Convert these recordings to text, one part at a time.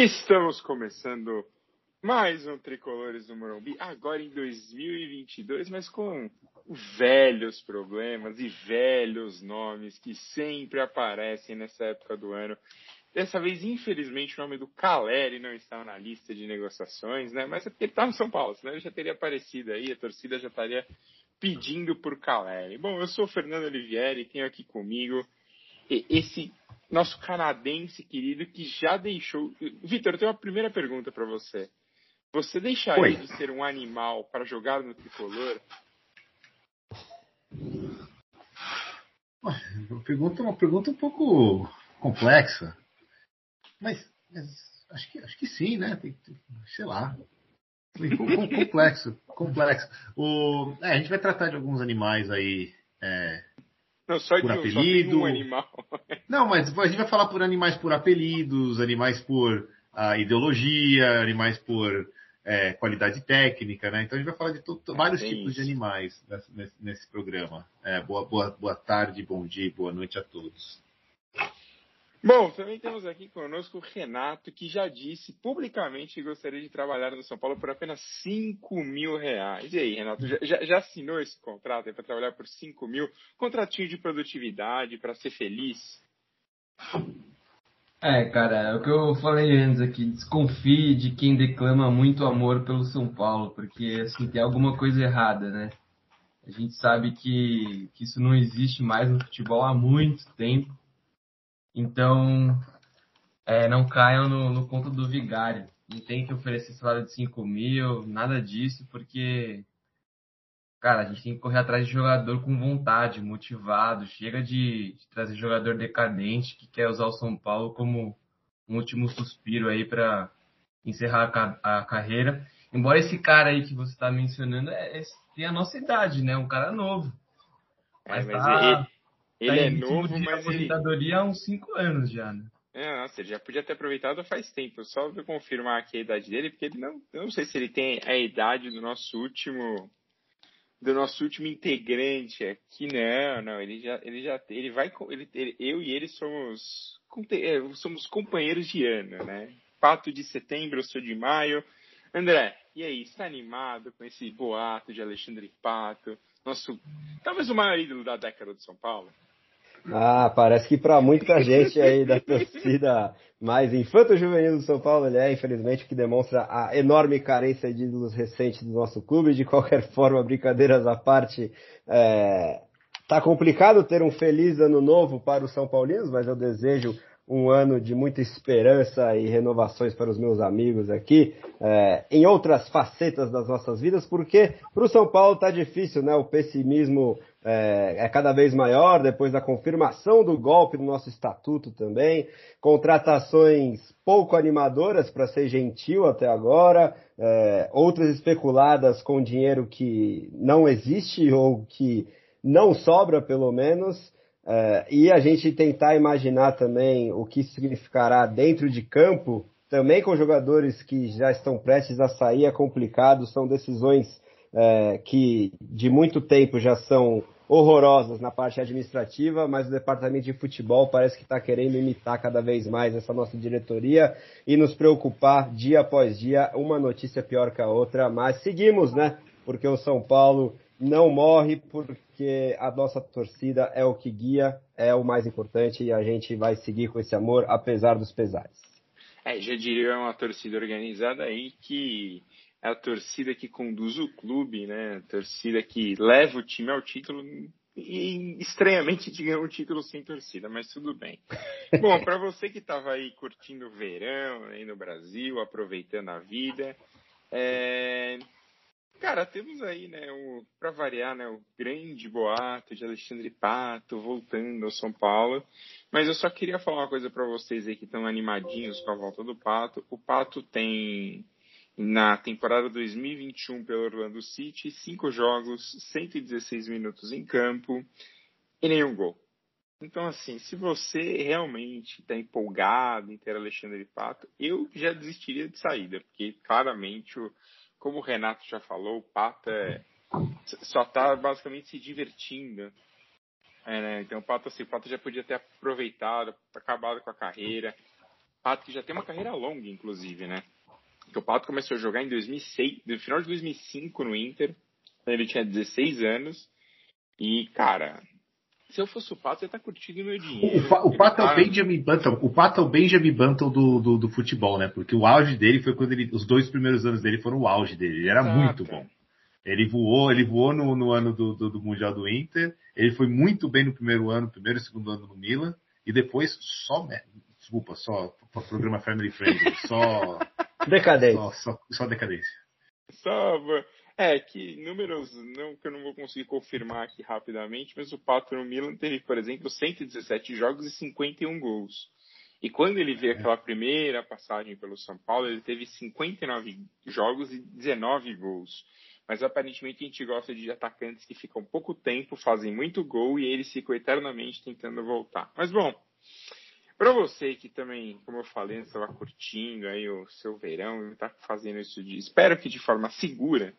Estamos começando mais um Tricolores do Morumbi, agora em 2022, mas com velhos problemas e velhos nomes que sempre aparecem nessa época do ano. Dessa vez, infelizmente, o nome do Caleri não está na lista de negociações, né? Mas é porque ele está no São Paulo, senão ele já teria aparecido aí, a torcida já estaria pedindo por Caleri. Bom, eu sou o Fernando Olivieri, tenho aqui comigo esse nosso canadense querido que já deixou. Vitor, eu tenho uma primeira pergunta para você. Você deixaria Oi. de ser um animal para jogar no tricolor? Uma pergunta, uma pergunta um pouco complexa. Mas, mas acho, que, acho que sim, né? Tem, sei lá. Complexo, complexo. O, é, a gente vai tratar de alguns animais aí é, não, só por de, apelido. um animal. Não, mas a gente vai falar por animais por apelidos, animais por a ideologia, animais por é, qualidade técnica, né? Então a gente vai falar de vários é tipos isso. de animais nesse, nesse programa. É, boa, boa, boa tarde, bom dia, boa noite a todos. Bom, também temos aqui conosco o Renato, que já disse publicamente que gostaria de trabalhar no São Paulo por apenas 5 mil reais. E aí, Renato, já, já assinou esse contrato para trabalhar por 5 mil? Contratinho de produtividade para ser feliz? É, cara, é o que eu falei antes aqui, desconfie de quem declama muito amor pelo São Paulo, porque assim, tem alguma coisa errada, né? A gente sabe que, que isso não existe mais no futebol há muito tempo. Então, é, não caiam no, no conto do vigário. Não tem que oferecer salário de 5 mil, nada disso, porque, cara, a gente tem que correr atrás de jogador com vontade, motivado. Chega de, de trazer jogador decadente que quer usar o São Paulo como um último suspiro aí para encerrar a, a, carreira. Embora esse cara aí que você está mencionando é, é, tem a nossa idade, né? Um cara novo. Mas, é, mas tá... ele ele tá é novo, mas aposentadoria ele... há uns 5 anos já, né? É, nossa, ele já podia ter aproveitado faz tempo. Só vou confirmar aqui a idade dele, porque ele não. Eu não sei se ele tem a idade do nosso último. Do nosso último integrante aqui, não, não, ele já, ele já, ele vai, ele, ele eu e ele somos, é, somos companheiros de ano, né? Pato de setembro, eu sou de maio. André, e aí, está animado com esse boato de Alexandre Pato? Nosso, talvez o maior ídolo da década de São Paulo? Ah, parece que para muita gente aí da torcida mais infanto-juvenil do São Paulo, ele é, infelizmente, o que demonstra a enorme carência de ídolos recentes do nosso clube. De qualquer forma, brincadeiras à parte, é, tá complicado ter um feliz ano novo para os São Paulinos, mas eu desejo um ano de muita esperança e renovações para os meus amigos aqui, é, em outras facetas das nossas vidas, porque para o São Paulo tá difícil, né? O pessimismo é, é, cada vez maior depois da confirmação do golpe no nosso estatuto também, contratações pouco animadoras, para ser gentil até agora, é, outras especuladas com dinheiro que não existe ou que não sobra, pelo menos. Uh, e a gente tentar imaginar também o que significará dentro de campo, também com jogadores que já estão prestes a sair, é complicado, são decisões uh, que de muito tempo já são horrorosas na parte administrativa, mas o departamento de futebol parece que está querendo imitar cada vez mais essa nossa diretoria e nos preocupar dia após dia, uma notícia pior que a outra, mas seguimos, né? Porque o São Paulo não morre porque a nossa torcida é o que guia, é o mais importante e a gente vai seguir com esse amor apesar dos pesares. É, já diria uma torcida organizada aí que é a torcida que conduz o clube, né? A torcida que leva o time ao título e estranhamente ganhou um título sem torcida, mas tudo bem. Bom, para você que estava aí curtindo o verão aí no Brasil, aproveitando a vida, é, Cara, temos aí, né, o, pra variar, né, o grande boato de Alexandre Pato voltando ao São Paulo. Mas eu só queria falar uma coisa para vocês aí que estão animadinhos com a volta do Pato. O Pato tem, na temporada 2021 pelo Orlando City, cinco jogos, 116 minutos em campo e nenhum gol. Então, assim, se você realmente está empolgado em ter Alexandre Pato, eu já desistiria de saída, porque claramente como o Renato já falou, o Pato é, só está basicamente se divertindo. É, né? Então o Pato, assim, o Pato já podia ter aproveitado, acabado com a carreira. Pato que já tem uma carreira longa, inclusive, né? Que o Pato começou a jogar em 2006, no final de 2005 no Inter, quando ele tinha 16 anos. E, cara, se eu fosse o Pato, eu ia estar tá curtindo meu dinheiro. O, o Pato tá... é o Benjamin Button. O Pato é o Benjamin Button do, do, do, futebol, né? Porque o auge dele foi quando ele. Os dois primeiros anos dele foram o auge dele. Ele era Exato. muito bom. Ele voou, ele voou no, no ano do, do, do, Mundial do Inter. Ele foi muito bem no primeiro ano, primeiro e segundo ano no Milan. E depois só. Desculpa, só programa Family Friendly. Só. Decadência. Só, só, só decadência. Só. É, que números não, que eu não vou conseguir confirmar aqui rapidamente, mas o Pato no Milan teve, por exemplo, 117 jogos e 51 gols. E quando ele veio aquela primeira passagem pelo São Paulo, ele teve 59 jogos e 19 gols. Mas aparentemente a gente gosta de atacantes que ficam pouco tempo, fazem muito gol e eles ficam eternamente tentando voltar. Mas bom, para você que também, como eu falei, estava curtindo aí o seu verão e está fazendo isso de, espero que de forma segura,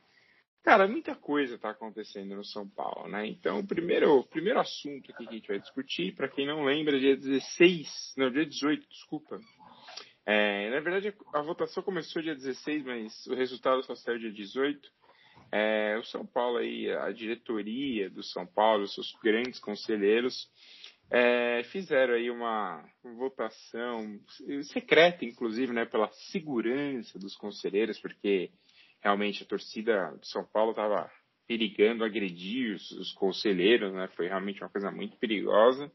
Cara, muita coisa está acontecendo no São Paulo, né? Então, o primeiro, primeiro assunto aqui que a gente vai discutir, para quem não lembra, dia 16, não, dia 18, desculpa. É, na verdade, a votação começou dia 16, mas o resultado só saiu dia 18. É, o São Paulo aí, a diretoria do São Paulo, seus grandes conselheiros, é, fizeram aí uma votação secreta, inclusive, né, pela segurança dos conselheiros, porque realmente a torcida de São Paulo estava perigando agredir os, os, conselheiros, né? Foi realmente uma coisa muito perigosa.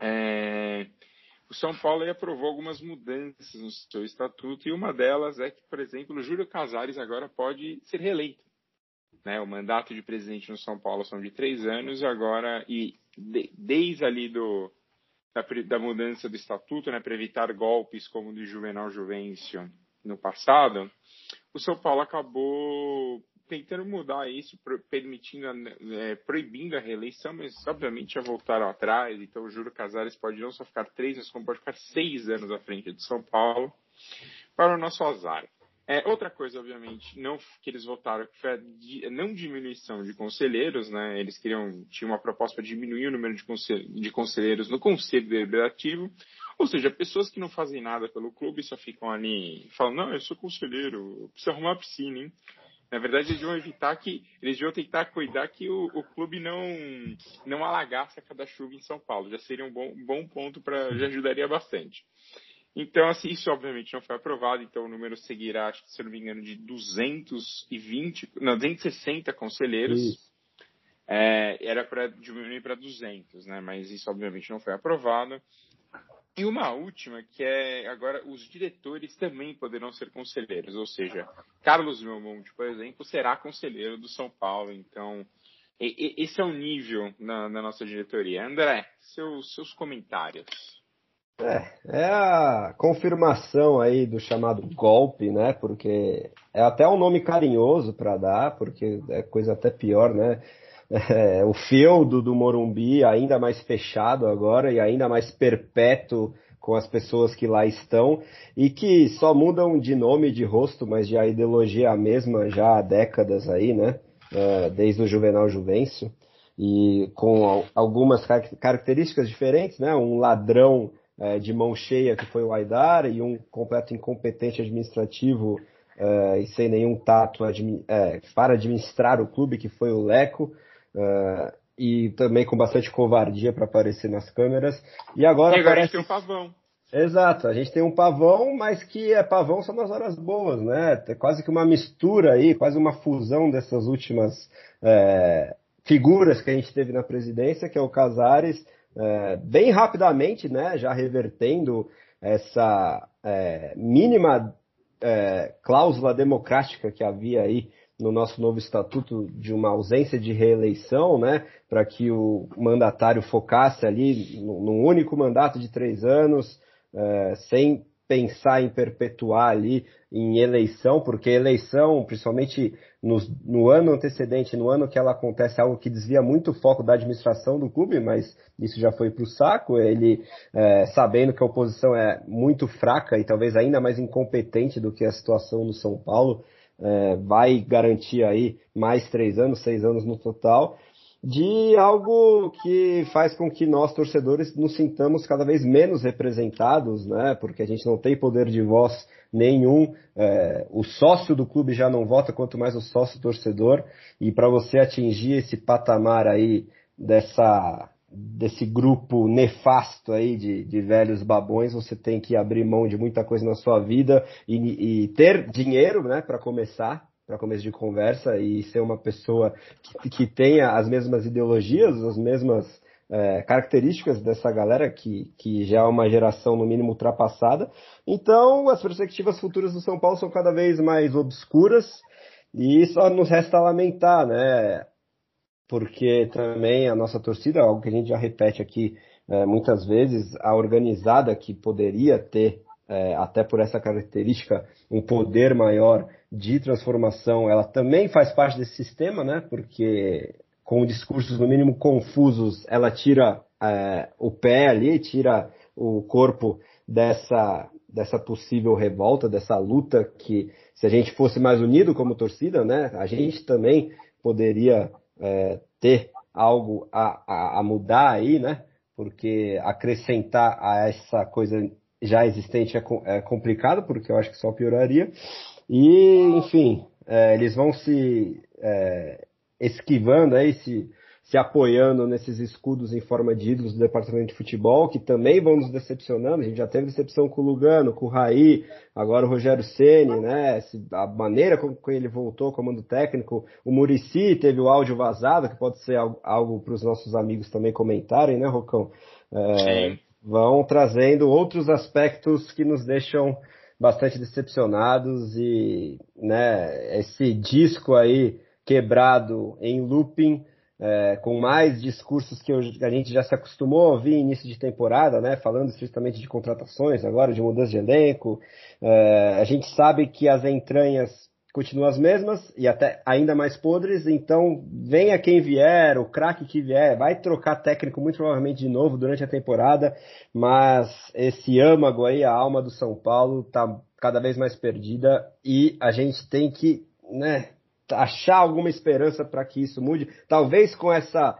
É, o São Paulo aprovou algumas mudanças no seu estatuto e uma delas é que, por exemplo, o Júlio Casares agora pode ser reeleito. Né? O mandato de presidente no São Paulo são de três anos e agora e de, desde ali do da, da mudança do estatuto, né, para evitar golpes como o de Juvenal Juvencio no passado, o São Paulo acabou tentando mudar isso, permitindo, é, proibindo a reeleição, mas obviamente já voltaram atrás. Então o Júlio Casares pode não só ficar três, mas como pode ficar seis anos à frente de São Paulo, para o nosso azar. É, outra coisa, obviamente, não que eles votaram, foi a não diminuição de conselheiros, né? Eles queriam, tinha uma proposta para diminuir o número de, de conselheiros no Conselho Deliberativo, ou seja, pessoas que não fazem nada pelo clube só ficam ali falando, não, eu sou conselheiro, preciso arrumar a piscina, hein? Na verdade, eles vão evitar que, eles vão tentar cuidar que o, o clube não, não alagasse a cada chuva em São Paulo. Já seria um bom, bom ponto para, já ajudaria bastante. Então, assim, isso obviamente não foi aprovado, então o número seguirá, acho que, se não me engano, de 220, não, 260 conselheiros. É, era para diminuir para 200, né? Mas isso obviamente não foi aprovado. E uma última, que é agora os diretores também poderão ser conselheiros, ou seja, Carlos Belmonte, por exemplo, será conselheiro do São Paulo. Então, esse é o nível na, na nossa diretoria. André, seus, seus comentários. É, é a confirmação aí do chamado golpe, né? Porque é até um nome carinhoso para dar, porque é coisa até pior, né? é, o feudo do Morumbi ainda mais fechado agora e ainda mais perpétuo com as pessoas que lá estão e que só mudam de nome e de rosto, mas já a ideologia é a mesma já há décadas aí, né? É, desde o Juvenal Juvencio e com algumas características diferentes, né? Um ladrão é, de mão cheia que foi o Aidar e um completo incompetente administrativo é, e sem nenhum tato admi é, para administrar o clube que foi o Leco. Uh, e também com bastante covardia para aparecer nas câmeras. E agora, e agora parece... a gente tem um pavão. Exato, a gente tem um pavão, mas que é pavão só nas horas boas, né? É quase que uma mistura aí, quase uma fusão dessas últimas é, figuras que a gente teve na presidência, que é o Casares, é, bem rapidamente, né? Já revertendo essa é, mínima é, cláusula democrática que havia aí no nosso novo estatuto de uma ausência de reeleição, né, para que o mandatário focasse ali num único mandato de três anos, é, sem pensar em perpetuar ali em eleição, porque eleição, principalmente no, no, ano antecedente, no ano que ela acontece, algo que desvia muito o foco da administração do clube, mas isso já foi para o saco. Ele, é, sabendo que a oposição é muito fraca e talvez ainda mais incompetente do que a situação no São Paulo, é, vai garantir aí mais três anos, seis anos no total. De algo que faz com que nós, torcedores, nos sintamos cada vez menos representados, né? Porque a gente não tem poder de voz nenhum. É, o sócio do clube já não vota, quanto mais o sócio torcedor. E para você atingir esse patamar aí dessa desse grupo nefasto aí de, de velhos babões, você tem que abrir mão de muita coisa na sua vida e, e ter dinheiro, né, para começar, para começo de conversa e ser uma pessoa que, que tenha as mesmas ideologias, as mesmas é, características dessa galera que, que já é uma geração no mínimo ultrapassada. Então, as perspectivas futuras do São Paulo são cada vez mais obscuras e só nos resta lamentar, né? Porque também a nossa torcida, algo que a gente já repete aqui é, muitas vezes, a organizada que poderia ter é, até por essa característica, um poder maior de transformação, ela também faz parte desse sistema, né? Porque com discursos no mínimo confusos, ela tira é, o pé ali, tira o corpo dessa, dessa possível revolta, dessa luta que, se a gente fosse mais unido como torcida, né? A gente também poderia é, ter algo a, a, a mudar aí, né? Porque acrescentar a essa coisa já existente é, é complicado, porque eu acho que só pioraria. E, enfim, é, eles vão se é, esquivando aí, se, se apoiando nesses escudos em forma de ídolos do departamento de futebol, que também vão nos decepcionando. A gente já teve decepção com o Lugano, com o Raí, agora o Rogério Ceni, né? A maneira como ele voltou, comando técnico. O Murici teve o áudio vazado, que pode ser algo, algo para os nossos amigos também comentarem, né, Rocão? É, Sim vão trazendo outros aspectos que nos deixam bastante decepcionados e né, esse disco aí quebrado em looping, é, com mais discursos que a gente já se acostumou a ouvir início de temporada, né, falando estritamente de contratações agora, de mudança de elenco. É, a gente sabe que as entranhas continuam as mesmas e até ainda mais podres, então venha quem vier, o craque que vier, vai trocar técnico muito provavelmente de novo durante a temporada, mas esse âmago aí, a alma do São Paulo, tá cada vez mais perdida e a gente tem que, né, achar alguma esperança para que isso mude. Talvez com essa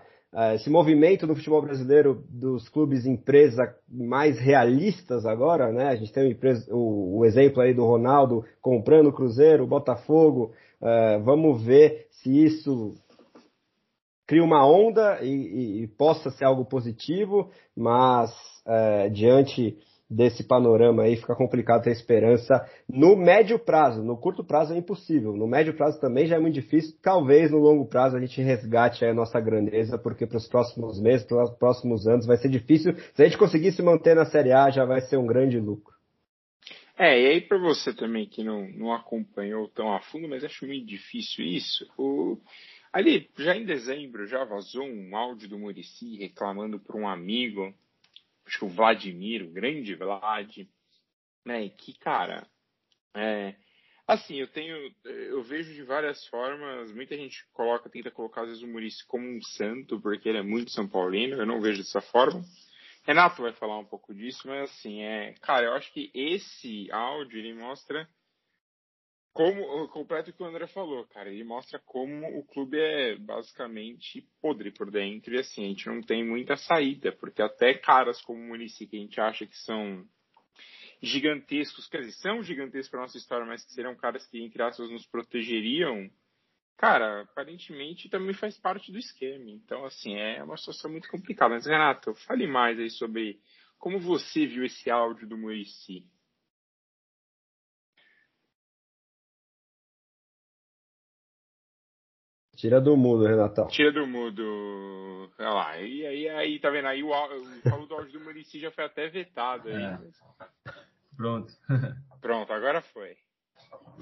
esse movimento no futebol brasileiro dos clubes empresa mais realistas agora, né? A gente tem o, o exemplo aí do Ronaldo comprando o Cruzeiro, o Botafogo. Uh, vamos ver se isso cria uma onda e, e, e possa ser algo positivo, mas uh, diante desse panorama aí, fica complicado ter esperança no médio prazo. No curto prazo é impossível. No médio prazo também já é muito difícil. Talvez no longo prazo a gente resgate a nossa grandeza, porque para os próximos meses, para os próximos anos vai ser difícil. Se a gente conseguir se manter na Série A, já vai ser um grande lucro. É, e aí para você também que não, não acompanhou tão a fundo, mas acho muito difícil isso, o... ali, já em dezembro, já vazou um áudio do Murici reclamando para um amigo acho que o Vladimir, o grande Vlad, né? Que, cara, é, assim, eu tenho, eu vejo de várias formas, muita gente coloca, tenta colocar às vezes o Murici como um santo, porque ele é muito São Paulino, eu não vejo dessa forma. Renato vai falar um pouco disso, mas assim, é, cara, eu acho que esse áudio, ele mostra como completo o que o André falou, cara, ele mostra como o clube é basicamente podre por dentro e assim, a gente não tem muita saída, porque até caras como o Munici, que a gente acha que são gigantescos, quer dizer, são gigantescos para nossa história, mas que serão caras que, entre aspas, nos protegeriam, cara, aparentemente também faz parte do esquema. Então, assim, é uma situação muito complicada. Mas, Renato, fale mais aí sobre como você viu esse áudio do Murici. Tira do mudo, Renatão. Tira do mudo. Olha lá. E aí, aí tá vendo? Aí o, o Paulo do áudio do Murici já foi até vetado aí. É. Pronto. Pronto, agora foi.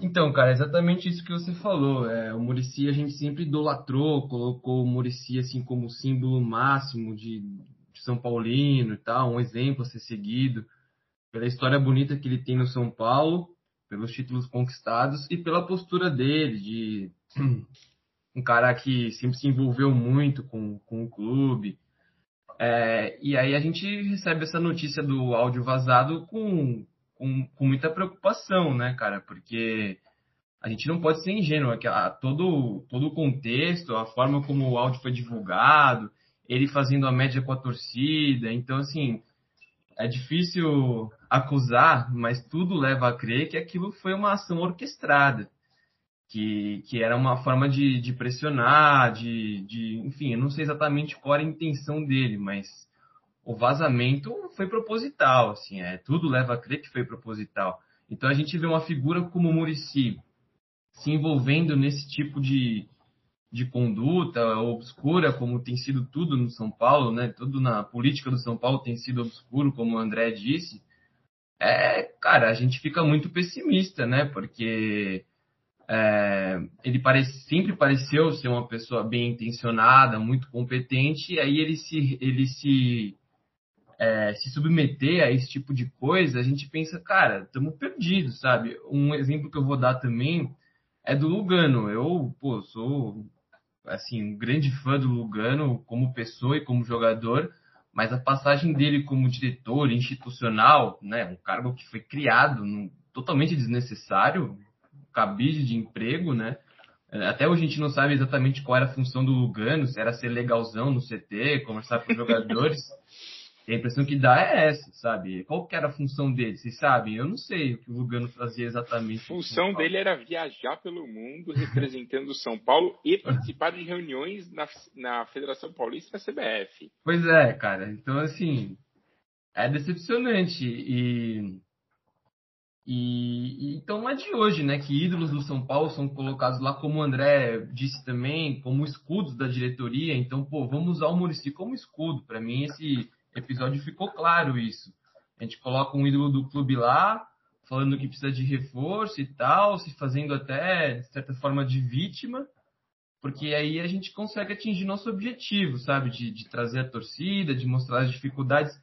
Então, cara, exatamente isso que você falou. É, o Murici a gente sempre idolatrou, colocou o Murici assim como símbolo máximo de, de São Paulino e tal, um exemplo a ser seguido, pela história bonita que ele tem no São Paulo, pelos títulos conquistados e pela postura dele de um cara que sempre se envolveu muito com, com o clube. É, e aí a gente recebe essa notícia do áudio vazado com, com, com, muita preocupação, né, cara? Porque a gente não pode ser ingênuo, é que a, todo, todo o contexto, a forma como o áudio foi divulgado, ele fazendo a média com a torcida, então assim, é difícil acusar, mas tudo leva a crer que aquilo foi uma ação orquestrada, que, que era uma forma de, de pressionar, de, de, enfim, eu não sei exatamente qual era a intenção dele, mas o vazamento foi proposital, assim, é, tudo leva a crer que foi proposital. Então a gente vê uma figura como o Murici, se envolvendo nesse tipo de, de conduta obscura, como tem sido tudo no São Paulo, né? Tudo na política do São Paulo tem sido obscuro, como o André disse. É, cara, a gente fica muito pessimista, né? Porque é, ele sempre pareceu ser uma pessoa bem intencionada, muito competente, e aí ele se, ele se, é, se submeter a esse tipo de coisa, a gente pensa, cara, estamos perdidos, sabe? Um exemplo que eu vou dar também é do Lugano. Eu, pô, sou assim, um grande fã do Lugano como pessoa e como jogador, mas a passagem dele como diretor institucional, né, um cargo que foi criado no, totalmente desnecessário, cabide de emprego, né? Até hoje a gente não sabe exatamente qual era a função do Lugano, se era ser legalzão no CT, conversar com os jogadores. A impressão que dá é essa, sabe? Qual que era a função dele? Vocês sabem? Eu não sei o que o Lugano fazia exatamente. A função dele era viajar pelo mundo representando o São Paulo e participar de reuniões na, na Federação Paulista e na CBF. Pois é, cara. Então, assim, é decepcionante. E, e, e, então não é de hoje, né? Que ídolos do São Paulo são colocados lá, como o André disse também, como escudos da diretoria. Então, pô, vamos usar o Murici como escudo. Para mim, esse episódio ficou claro isso. A gente coloca um ídolo do clube lá, falando que precisa de reforço e tal, se fazendo até, de certa forma, de vítima, porque aí a gente consegue atingir nosso objetivo, sabe? De, de trazer a torcida, de mostrar as dificuldades.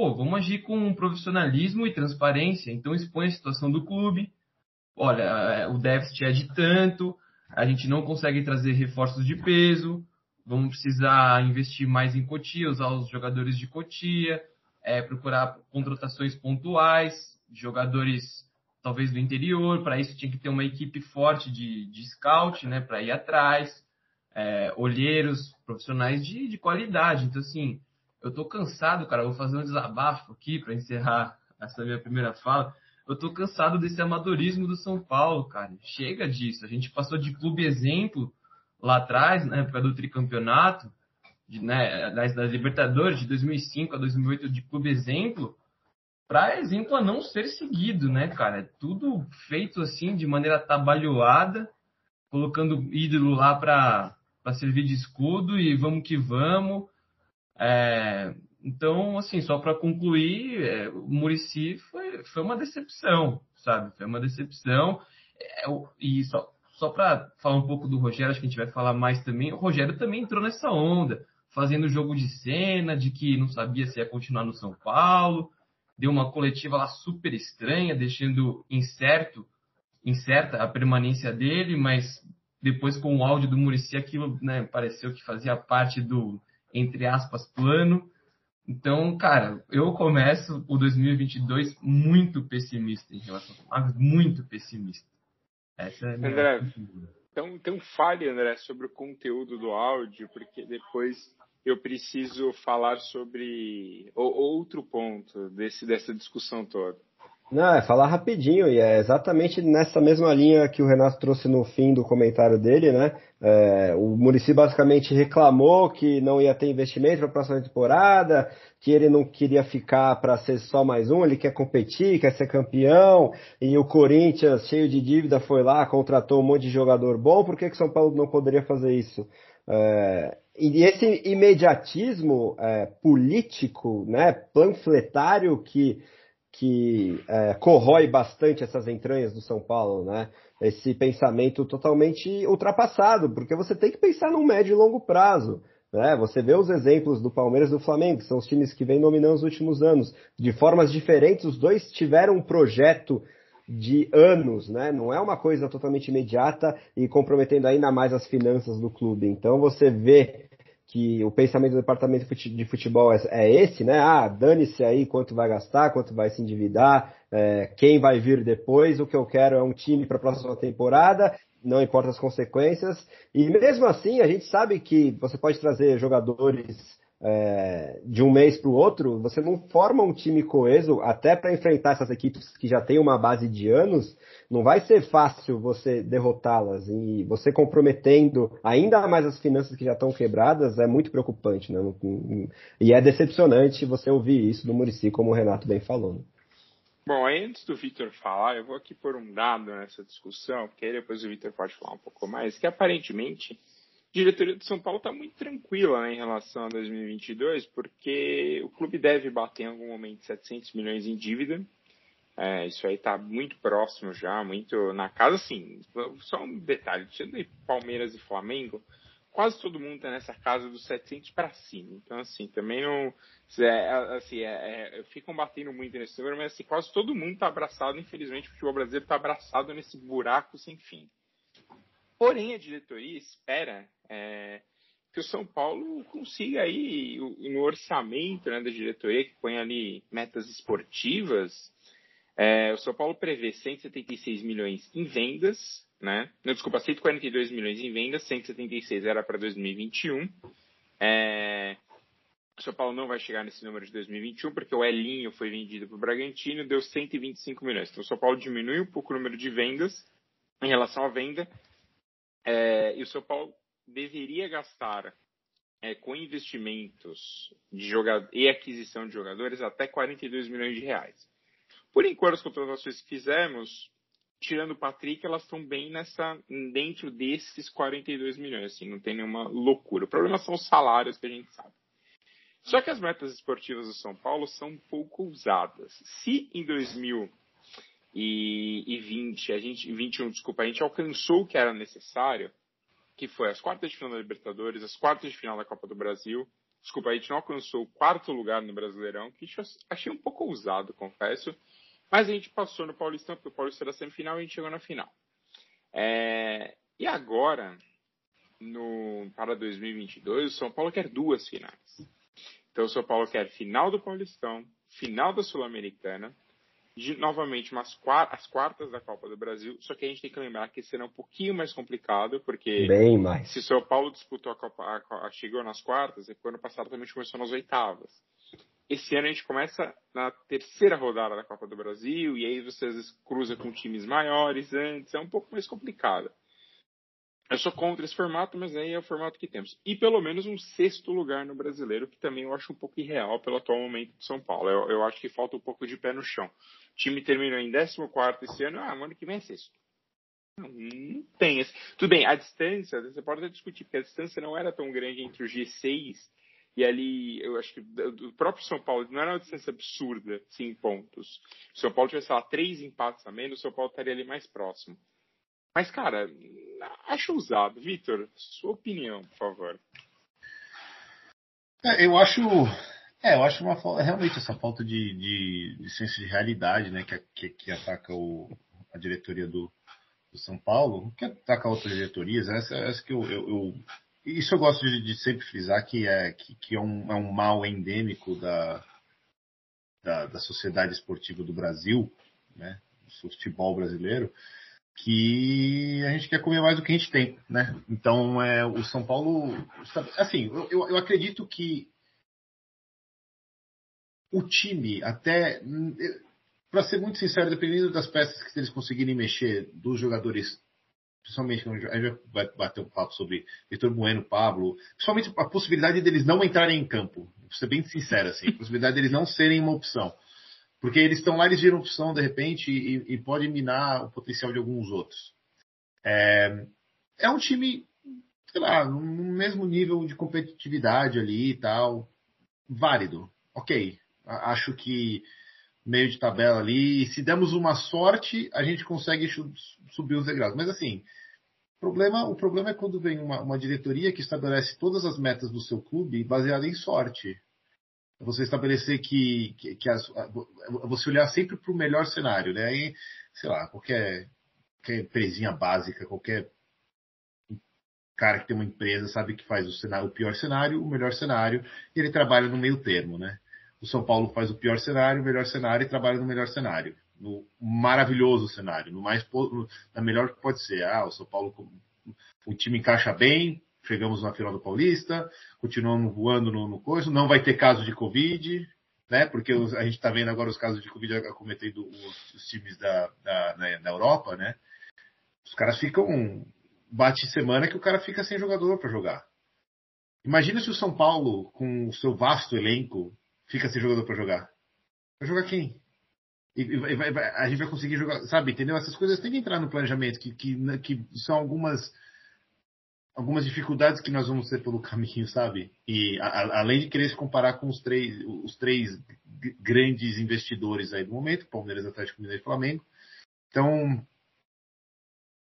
Pô, vamos agir com profissionalismo e transparência. Então expõe a situação do clube. Olha, é, o déficit é de tanto, a gente não consegue trazer reforços de peso, vamos precisar investir mais em Cotia, usar os jogadores de Cotia, é, procurar contratações pontuais, jogadores talvez do interior, para isso tinha que ter uma equipe forte de, de scout, né, para ir atrás, é, olheiros profissionais de, de qualidade. Então, assim, eu tô cansado, cara, vou fazer um desabafo aqui para encerrar essa minha primeira fala. Eu tô cansado desse amadorismo do São Paulo, cara. Chega disso. A gente passou de clube exemplo lá atrás, na época do tricampeonato, de, né, das, das Libertadores de 2005 a 2008 de clube exemplo, para exemplo a não ser seguido, né, cara? É tudo feito assim de maneira atabalhoada, colocando ídolo lá para servir de escudo e vamos que vamos. É, então, assim, só para concluir, é, o Murici foi, foi uma decepção, sabe? Foi uma decepção. É, e só, só para falar um pouco do Rogério, acho que a gente vai falar mais também. O Rogério também entrou nessa onda, fazendo jogo de cena, de que não sabia se ia continuar no São Paulo. Deu uma coletiva lá super estranha, deixando incerto, incerta a permanência dele, mas depois com o áudio do Murici aquilo né, pareceu que fazia parte do, entre aspas, plano. Então, cara, eu começo o 2022 muito pessimista em relação a muito pessimista. Essa é André, então, então fale, André, sobre o conteúdo do áudio, porque depois eu preciso falar sobre outro ponto desse, dessa discussão toda. Não, é falar rapidinho, e é exatamente nessa mesma linha que o Renato trouxe no fim do comentário dele, né? É, o Murici basicamente reclamou que não ia ter investimento para a próxima temporada, que ele não queria ficar para ser só mais um, ele quer competir, quer ser campeão, e o Corinthians, cheio de dívida, foi lá, contratou um monte de jogador bom, por que que São Paulo não poderia fazer isso? É, e esse imediatismo é, político, né, panfletário que que é, corrói bastante essas entranhas do São Paulo, né? Esse pensamento totalmente ultrapassado, porque você tem que pensar num médio e longo prazo. Né? Você vê os exemplos do Palmeiras e do Flamengo, que são os times que vêm dominando os últimos anos. De formas diferentes, os dois tiveram um projeto de anos, né? Não é uma coisa totalmente imediata e comprometendo ainda mais as finanças do clube. Então você vê que o pensamento do departamento de futebol é, é esse, né? Ah, dane-se aí quanto vai gastar, quanto vai se endividar, é, quem vai vir depois, o que eu quero é um time para a próxima temporada, não importa as consequências. E mesmo assim, a gente sabe que você pode trazer jogadores é, de um mês para o outro, você não forma um time coeso, até para enfrentar essas equipes que já têm uma base de anos, não vai ser fácil você derrotá-las. E você comprometendo ainda mais as finanças que já estão quebradas é muito preocupante. Né? E é decepcionante você ouvir isso do Murici, como o Renato bem falou. Né? Bom, antes do Vitor falar, eu vou aqui pôr um dado nessa discussão, porque aí depois o Vitor pode falar um pouco mais, que aparentemente diretoria do São Paulo está muito tranquila né, em relação a 2022, porque o clube deve bater em algum momento 700 milhões em dívida. É, isso aí está muito próximo já, muito na casa. Assim, só um detalhe: tirando Palmeiras e Flamengo, quase todo mundo está nessa casa dos 700 para cima. Então, assim, também não. É, assim, é, é, ficam batendo muito nesse número, mas assim, quase todo mundo está abraçado. Infelizmente, o futebol brasileiro está abraçado nesse buraco sem fim. Porém, a diretoria espera é, que o São Paulo consiga aí, no orçamento né, da diretoria, que põe ali metas esportivas, é, o São Paulo prevê 176 milhões em vendas, né? Não, desculpa, 142 milhões em vendas, 176 era para 2021. É, o São Paulo não vai chegar nesse número de 2021, porque o Elinho foi vendido para o Bragantino, deu 125 milhões. Então o São Paulo diminui um pouco o número de vendas em relação à venda, é, e o São Paulo deveria gastar é, com investimentos de e aquisição de jogadores até 42 milhões de reais. Por enquanto, as contratações que fizemos, tirando o Patrick, elas estão bem nessa dentro desses 42 milhões, assim, não tem nenhuma loucura. O problema são os salários que a gente sabe. Só que as metas esportivas do São Paulo são um pouco ousadas. Se em 2020, a gente, 21, desculpa, a gente alcançou o que era necessário, que foi as quartas de final da Libertadores, as quartas de final da Copa do Brasil. Desculpa, a gente não alcançou o quarto lugar no Brasileirão, que achei um pouco ousado, confesso. Mas a gente passou no Paulistão, porque o Paulistão era semifinal e a gente chegou na final. É, e agora, no, para 2022, o São Paulo quer duas finais. Então, o São Paulo quer final do Paulistão, final da Sul-Americana de, novamente umas as quartas da Copa do Brasil, só que a gente tem que lembrar que será um pouquinho mais complicado, porque Bem mais. se o São Paulo disputou a Copa, a, a, chegou nas quartas, e ano passado também começou nas oitavas. Esse ano a gente começa na terceira rodada da Copa do Brasil, e aí você às vezes cruza com times maiores antes, é um pouco mais complicado. Eu sou contra esse formato, mas aí é o formato que temos. E pelo menos um sexto lugar no brasileiro, que também eu acho um pouco irreal pelo atual momento de São Paulo. Eu, eu acho que falta um pouco de pé no chão. O time terminou em 14 esse ano, ah, ano que vem é sexto. Não, não tem esse. Tudo bem, a distância, você pode até discutir, porque a distância não era tão grande entre o G6 e ali, eu acho que o próprio São Paulo não era uma distância absurda, cinco pontos. Se o São Paulo tivesse lá três empates a menos, o São Paulo estaria ali mais próximo. Mas, cara, acho usado. Vitor, sua opinião, por favor. É, eu acho. É, eu acho uma realmente essa falta de, de, de senso de realidade, né, que, que, que ataca o, a diretoria do, do, São Paulo, que ataca outras diretorias, essa, essa que eu, eu, eu isso eu gosto de, de, sempre frisar que é, que, que é, um, é um mal endêmico da, da, da sociedade esportiva do Brasil, né, do futebol brasileiro, que a gente quer comer mais do que a gente tem, né? Então, é, o São Paulo, assim, eu, eu acredito que o time, até, para ser muito sincero, dependendo das peças que eles conseguirem mexer, dos jogadores, principalmente, a gente vai bater um papo sobre Vitor Bueno, Pablo, principalmente a possibilidade deles não entrarem em campo, vou ser bem sincero, assim, a possibilidade deles não serem uma opção. Porque eles estão lá, eles viram opção de repente e, e pode minar o potencial de alguns outros. É, é um time, sei lá, no mesmo nível de competitividade ali e tal, válido. Ok, acho que meio de tabela ali, se demos uma sorte, a gente consegue subir os degraus. Mas assim, problema, o problema é quando vem uma, uma diretoria que estabelece todas as metas do seu clube baseada em sorte você estabelecer que, que, que as, você olhar sempre para o melhor cenário, né? Aí, sei lá, qualquer, qualquer empresinha básica, qualquer cara que tem uma empresa sabe que faz o, cenário, o pior cenário, o melhor cenário, e ele trabalha no meio termo, né? O São Paulo faz o pior cenário, o melhor cenário e trabalha no melhor cenário. No maravilhoso cenário, no mais na melhor que pode ser. Ah, o São Paulo o time encaixa bem, chegamos na final do Paulista, continuamos voando no, no coisa, não vai ter caso de Covid, né? Porque a gente está vendo agora os casos de Covid acometendo os, os times da, da, na, na, Europa, né? Os caras ficam. Bate semana que o cara fica sem jogador para jogar. Imagina se o São Paulo, com o seu vasto elenco, fica sem jogador para jogar. Vai jogar quem? E, e vai, vai, a gente vai conseguir jogar, sabe? Entendeu? Essas coisas têm que entrar no planejamento, que, que, que são algumas algumas dificuldades que nós vamos ter pelo caminho, sabe? E a, além de querer se comparar com os três, os três grandes investidores aí do momento, Palmeiras, Atlético Mineiro e Flamengo. Então,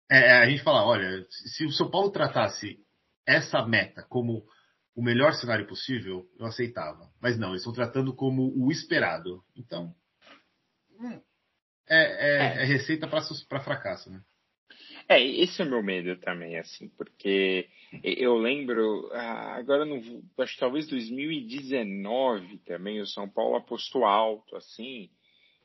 é, é, a gente fala, olha, se o São Paulo tratasse essa meta como o melhor cenário possível, eu aceitava. Mas não, eles estão tratando como o esperado. Então, hum, é, é, é receita para fracasso, né? É, esse é o meu medo também, assim, porque eu lembro, ah, agora não acho que talvez 2019 também, o São Paulo apostou alto, assim,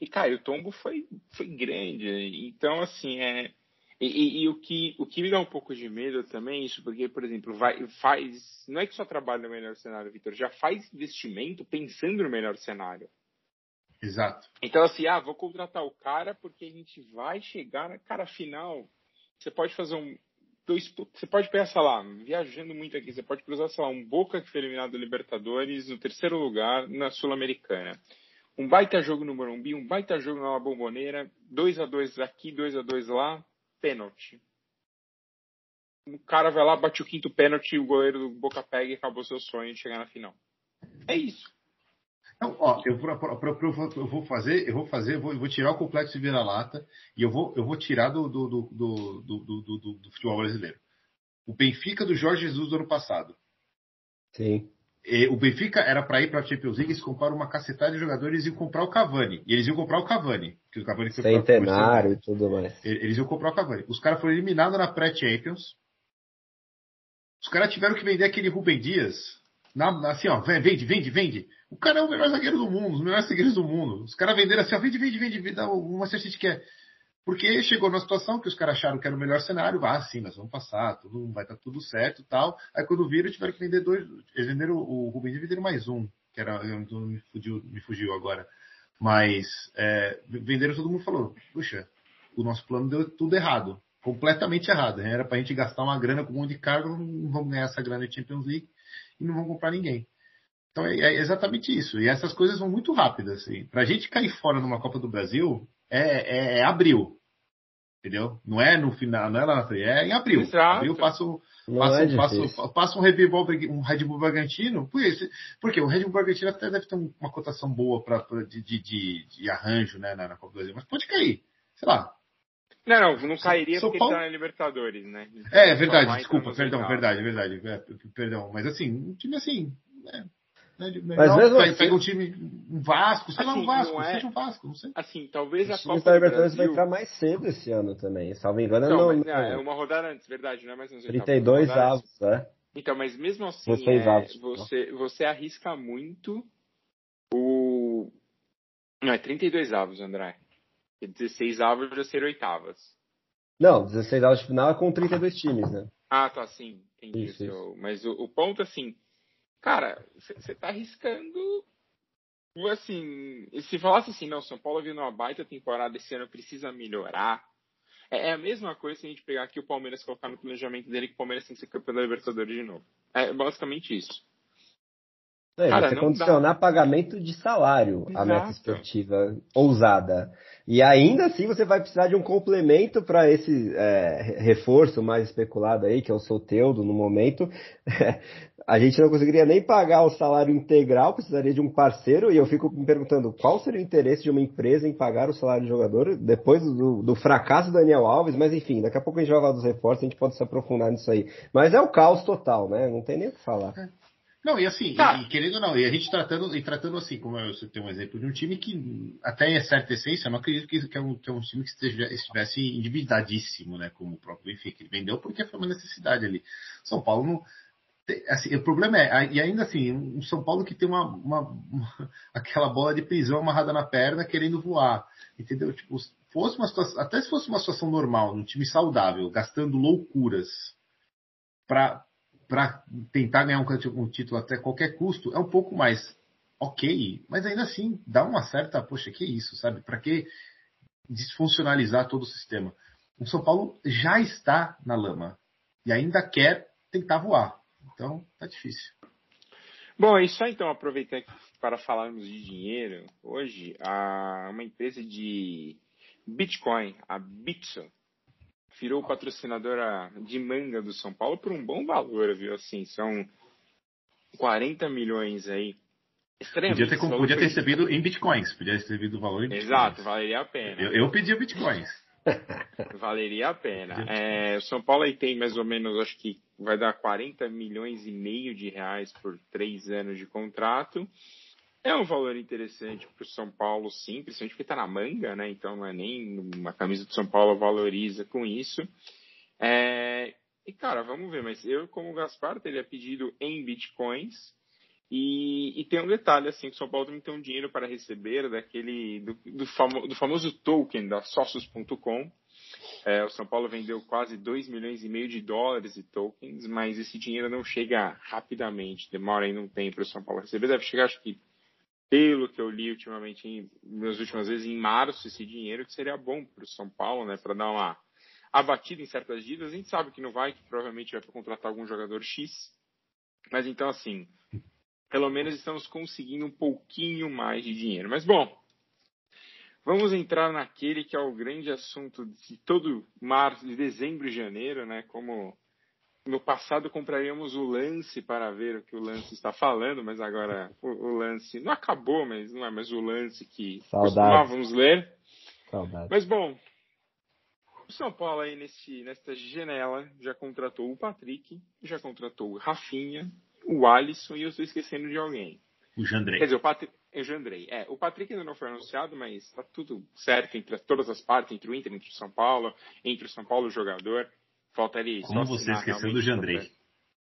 e, cara, o tombo foi, foi grande. Então, assim, é. E, e, e, o, que, o que me dá um pouco de medo também é isso, porque, por exemplo, vai, faz. Não é que só trabalha no melhor cenário, Vitor, já faz investimento pensando no melhor cenário. Exato. Então, assim, ah, vou contratar o cara porque a gente vai chegar na cara final você pode fazer um. Dois, você pode pensar lá, viajando muito aqui, você pode cruzar, sei lá, um Boca que foi eliminado da Libertadores no terceiro lugar na Sul-Americana. Um baita jogo no Morumbi, um baita jogo na Bomboneira, 2 a 2 aqui, 2 a 2 lá, pênalti. O cara vai lá, bate o quinto pênalti, o goleiro do Boca pega e acabou seu sonho de chegar na final. É isso. Então, ó, eu, vou fazer, eu vou fazer, eu vou, eu vou tirar o complexo de vira-lata e eu vou, eu vou tirar do, do, do, do, do, do, do futebol brasileiro. O Benfica do Jorge Jesus do ano passado. Sim. E, o Benfica era para ir para a Champions League, eles compraram uma cacetada de jogadores e iam comprar o Cavani. E eles iam comprar o Cavani. Que o Cavani foi Centenário e tudo mais. Eles iam comprar o Cavani. Os caras foram eliminados na pré-Champions. Os caras tiveram que vender aquele Rubem Dias. Na, assim, ó, vende, vende, vende. O cara é o melhor zagueiro do mundo, os melhores zagueiros do mundo. Os caras venderam assim, ó, vende, vende, vende, vende, o Manchester City quer. Porque chegou numa situação que os caras acharam que era o melhor cenário, ah, sim, nós vamos passar, tudo, vai estar tá tudo certo tal. Aí quando viram, tiveram que vender dois, eles venderam o Rubens e venderam mais um, que era, me fugiu, me fugiu agora. Mas é, venderam, todo mundo falou, puxa, o nosso plano deu tudo errado, completamente errado. Era pra gente gastar uma grana com um monte de cargo, não vamos ganhar essa grana de Champions League e não vamos comprar ninguém. Então é, é, exatamente isso. E essas coisas vão muito rápidas. Assim. Para a gente cair fora numa Copa do Brasil, é, é, é, abril. Entendeu? Não é no final, não é lá na frente, é em abril. Exato. Abril passa, passa, é passa, passa um Red Bull, um Red Bull Bragantino. Por isso, porque o Red Bull Bragantino até deve ter uma cotação boa pra, pra de, de, de, de, arranjo né, na, na Copa do Brasil, mas pode cair. Sei lá, não, não, não cairia São porque Paulo... tá na Libertadores, né? É, é verdade, desculpa, perdão, verdade, verdade, é, perdão. Mas assim, um time assim, né, né, Mas mesmo assim, pega um time, um Vasco, sei assim, lá, um assim, Vasco, é, seja um Vasco, não sei. Assim, talvez a Copa da Libertadores vai entrar mais cedo esse ano também, salvo engano. Não, não, mas, não, é uma rodada antes, verdade, não é mais uns 32 avos, né? Então, mas mesmo assim, é, avos, você, você arrisca muito o... Não, é 32 avos, André. 16 avos já ser oitavas. Não, 16 avos de final é com 32 times, né? Ah, tá, sim. Entendi. Isso, isso. Mas o, o ponto, assim, cara, você tá arriscando. Assim, se falasse assim, não, São Paulo vindo uma baita temporada esse ano precisa melhorar. É, é, a mesma coisa se a gente pegar aqui o Palmeiras e colocar no planejamento dele que o Palmeiras tem que ser campeão da Libertadores de novo. É basicamente isso. É, Cara, você condicionar dá. pagamento de salário Exato. a meta esportiva ousada. E ainda assim você vai precisar de um complemento para esse é, reforço mais especulado aí, que é o Soteudo no momento. a gente não conseguiria nem pagar o salário integral, precisaria de um parceiro, e eu fico me perguntando qual seria o interesse de uma empresa em pagar o salário do jogador depois do, do fracasso do Daniel Alves, mas enfim, daqui a pouco a gente vai falar dos reforços, a gente pode se aprofundar nisso aí. Mas é o caos total, né? Não tem nem o que falar. É. Não, e assim, tá. e, querendo ou não, e a gente tratando, e tratando assim, como eu tenho um exemplo de um time que, até em certa essência, eu não acredito que, que, é, um, que é um time que esteja, estivesse endividadíssimo, né? Como o próprio Benfica, que vendeu porque foi uma necessidade ali. São Paulo não. Assim, o problema é, e ainda assim, um São Paulo que tem uma, uma, uma, aquela bola de prisão amarrada na perna querendo voar, entendeu? Tipo, fosse uma situação, até se fosse uma situação normal, num time saudável, gastando loucuras para para tentar ganhar um, um, título até qualquer custo é um pouco mais ok, mas ainda assim dá uma certa, poxa, que isso, sabe? Para que desfuncionalizar todo o sistema? O São Paulo já está na lama e ainda quer tentar voar. Então, tá difícil. Bom, é só então aproveitar para falarmos de dinheiro. Hoje, uma empresa de Bitcoin, a Bitso, virou patrocinadora de manga do São Paulo por um bom valor, viu? Assim, são 40 milhões aí. Podia ter, podia ter recebido em bitcoins, podia ter recebido o valor em bitcoins. Exato, valeria a pena. Eu, eu pedi bitcoins. Valeria a pena. É, o São Paulo aí tem mais ou menos, acho que vai dar 40 milhões e meio de reais por três anos de contrato. É um valor interessante para o São Paulo, sim, principalmente porque está na manga, né? Então não é nem uma camisa do São Paulo valoriza com isso. É... E cara, vamos ver, mas eu, como Gaspar, teria pedido em bitcoins. E, e, tem um detalhe, assim, que o São Paulo também tem um dinheiro para receber daquele, do, do, famo, do famoso token da Sócios.com. É, o São Paulo vendeu quase 2 milhões e meio de dólares de tokens, mas esse dinheiro não chega rapidamente, demora ainda um tempo para o São Paulo receber, deve chegar acho que pelo que eu li ultimamente, em, últimas vezes, em março, esse dinheiro que seria bom para o São Paulo, né, para dar uma abatida em certas dívidas. A gente sabe que não vai, que provavelmente vai contratar algum jogador X. Mas então, assim, pelo menos estamos conseguindo um pouquinho mais de dinheiro. Mas bom, vamos entrar naquele que é o grande assunto de todo março, de dezembro e janeiro, né? Como no passado compraríamos o lance para ver o que o lance está falando, mas agora o, o lance não acabou, mas não é mais o lance que Saudades. costumávamos ler. Saudades. Mas bom, o São Paulo aí nesse, nesta janela já contratou o Patrick, já contratou o Rafinha, o Alisson e eu estou esquecendo de alguém. O Jandrei. Quer dizer, o Patrick. O Jandrei. É, o Patrick ainda não foi anunciado, mas está tudo certo entre todas as partes, entre o Inter, entre o São Paulo, entre o São Paulo e o jogador. Falta ali. Como você esqueceu do Jandrei?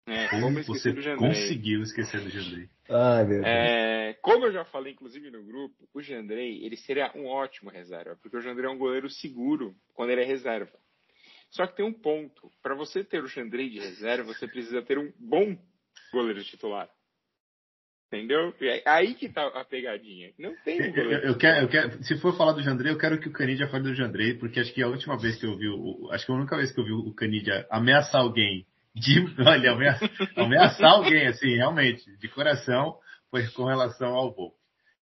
É, como você conseguiu esquecer do Jandrei? Ai, meu Deus. É, como eu já falei, inclusive, no grupo, o Jandrei, ele seria um ótimo reserva, porque o Jandrei é um goleiro seguro quando ele é reserva. Só que tem um ponto. Para você ter o Jandrei de reserva, você precisa ter um bom goleiro titular. Entendeu? É aí que tá a pegadinha. Não tem um eu, eu, quero, eu quero, Se for falar do Jandrei, eu quero que o Canidia fale do Jandrei, porque acho que a última vez que eu vi, o, acho que a única vez que eu vi o Canidia ameaçar alguém, de, olha, ameaçar, ameaçar alguém, assim, realmente, de coração, foi com relação ao voo.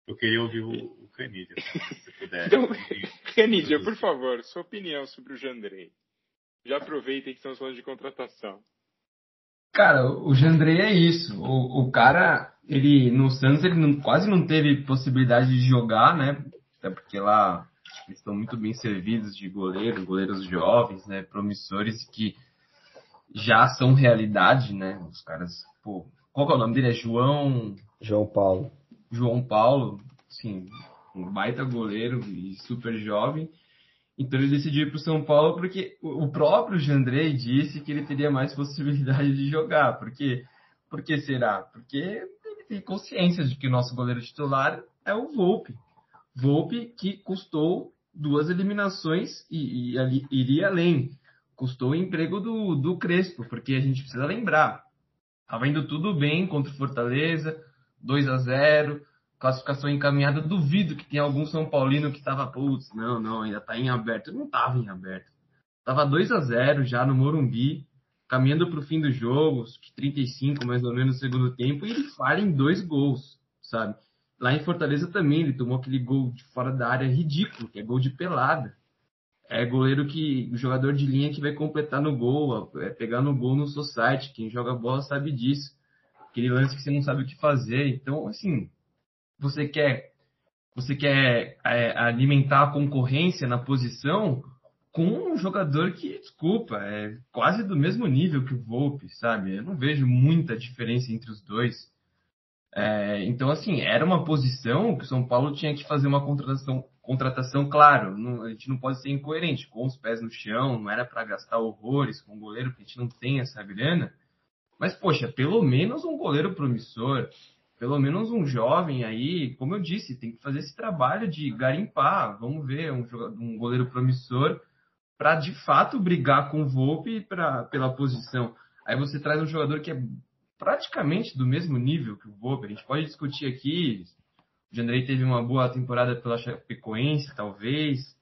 Eu queria ouvir o, o Canidia, se puder. Então, Canidia, por favor, sua opinião sobre o Jandrei. Já aproveitem que estamos falando de contratação. Cara, o Jandrei é isso. O, o cara, ele no Santos ele não, quase não teve possibilidade de jogar, né? Até porque lá eles estão muito bem servidos de goleiros, goleiros jovens, né? Promissores que já são realidade, né? Os caras, pô, qual que é o nome dele? É João. João Paulo. João Paulo, sim, um baita goleiro e super jovem. Então ele decidiu ir para o São Paulo porque o próprio Jandrei disse que ele teria mais possibilidade de jogar. Por quê? Por que será? Porque tem consciência de que o nosso goleiro titular é o Volpe. Volpe que custou duas eliminações e, e ali, iria além. Custou o emprego do, do Crespo, porque a gente precisa lembrar. Estava indo tudo bem contra o Fortaleza, 2 a 0 classificação encaminhada, duvido que tenha algum São Paulino que estava, putz, não, não, ainda está em aberto. Não estava em aberto. Tava 2 a 0 já no Morumbi, caminhando para o fim do jogo, 35 mais ou menos no segundo tempo, e ele falha em dois gols, sabe? Lá em Fortaleza também, ele tomou aquele gol de fora da área ridículo, que é gol de pelada. É goleiro que, o jogador de linha que vai completar no gol, é pegar no gol no society. Quem joga bola sabe disso. Aquele lance que você não sabe o que fazer. Então, assim, você quer você quer é, alimentar a concorrência na posição com um jogador que, desculpa, é quase do mesmo nível que o Volpe, sabe? Eu não vejo muita diferença entre os dois. É, então, assim, era uma posição que o São Paulo tinha que fazer uma contratação, contratação claro. Não, a gente não pode ser incoerente, com os pés no chão, não era para gastar horrores com o goleiro, porque a gente não tem essa grana. Mas, poxa, pelo menos um goleiro promissor, pelo menos um jovem aí, como eu disse, tem que fazer esse trabalho de garimpar. Vamos ver um, um goleiro promissor para de fato brigar com o Volpe pra, pela posição. Aí você traz um jogador que é praticamente do mesmo nível que o Volpe. A gente pode discutir aqui. O Jandrei teve uma boa temporada pela Chapecoense, talvez.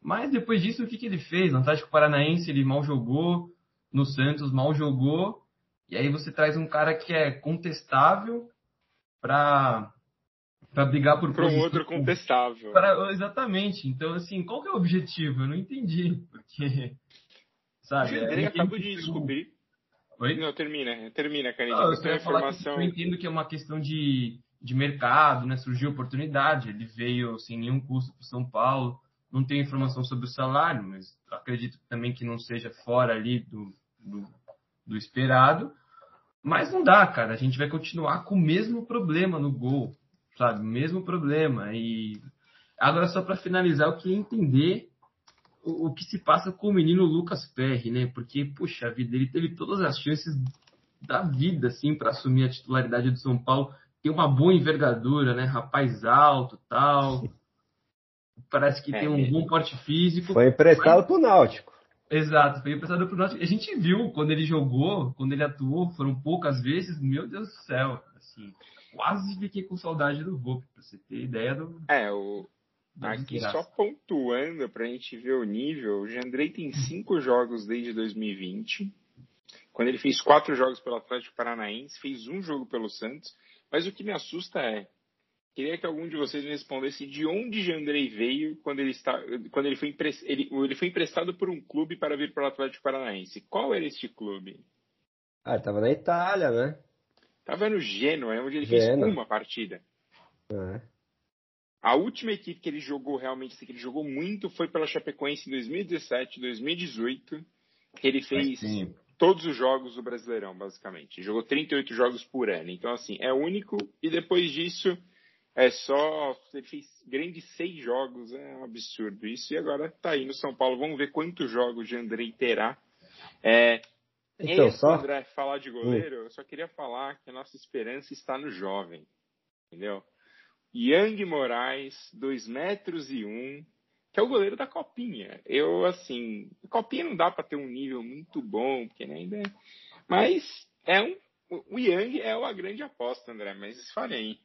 Mas depois disso, o que, que ele fez? No Atlético Paranaense ele mal jogou, no Santos mal jogou. E aí você traz um cara que é contestável para para brigar por para um outro contestável. Pra, exatamente. Então assim, qual que é o objetivo? Eu não entendi, porque sabe? O Jandrei acabou de descobrir Oi? Não, termina, termina, Canidinho. Não, eu, informação... eu entendo que é uma questão de, de mercado, né? Surgiu oportunidade, ele veio sem nenhum custo para São Paulo. Não tenho informação sobre o salário, mas acredito também que não seja fora ali do, do, do esperado. Mas não dá, cara. A gente vai continuar com o mesmo problema no gol, sabe? O mesmo problema. E agora, só para finalizar, eu queria entender o, o, que se passa com o menino Lucas Perry, né? Porque, puxa vida, ele teve todas as chances da vida, assim, para assumir a titularidade do São Paulo. Tem uma boa envergadura, né? Rapaz alto tal. Parece que é, tem um bom porte físico. Foi emprestado mas... pro Náutico. Exato, foi emprestado pro Náutico. A gente viu quando ele jogou, quando ele atuou, foram poucas vezes, meu Deus do céu. Assim, quase fiquei com saudade do Volpe, pra você ter ideia do. É, o, Aqui só pontuando para a gente ver o nível, o Jandrei tem cinco jogos desde 2020, quando ele fez quatro jogos pelo Atlético Paranaense, fez um jogo pelo Santos, mas o que me assusta é, queria que algum de vocês me respondesse de onde Jandrei veio quando ele, está, quando ele, foi, ele, ele foi emprestado por um clube para vir para o Atlético Paranaense. Qual era este clube? Ah, ele estava na Itália, né? Estava no Genoa, onde ele Genoa. fez uma partida. É. A última equipe que ele jogou realmente, que ele jogou muito, foi pela Chapecoense em 2017, 2018, que ele fez todos os jogos do Brasileirão, basicamente. Jogou 38 jogos por ano. Então, assim, é único. E depois disso, é só. Ele fez grandes seis jogos, é um absurdo isso. E agora tá aí no São Paulo. Vamos ver quantos jogos de Andrei terá. É, então, só... André, falar de goleiro, hum. eu só queria falar que a nossa esperança está no jovem. Entendeu? Yang Moraes, 2 metros e 1, um, que é o goleiro da Copinha. Eu, assim, Copinha não dá para ter um nível muito bom, porque ainda é... Mas é um, o Yang é uma grande aposta, André, mas falei aí.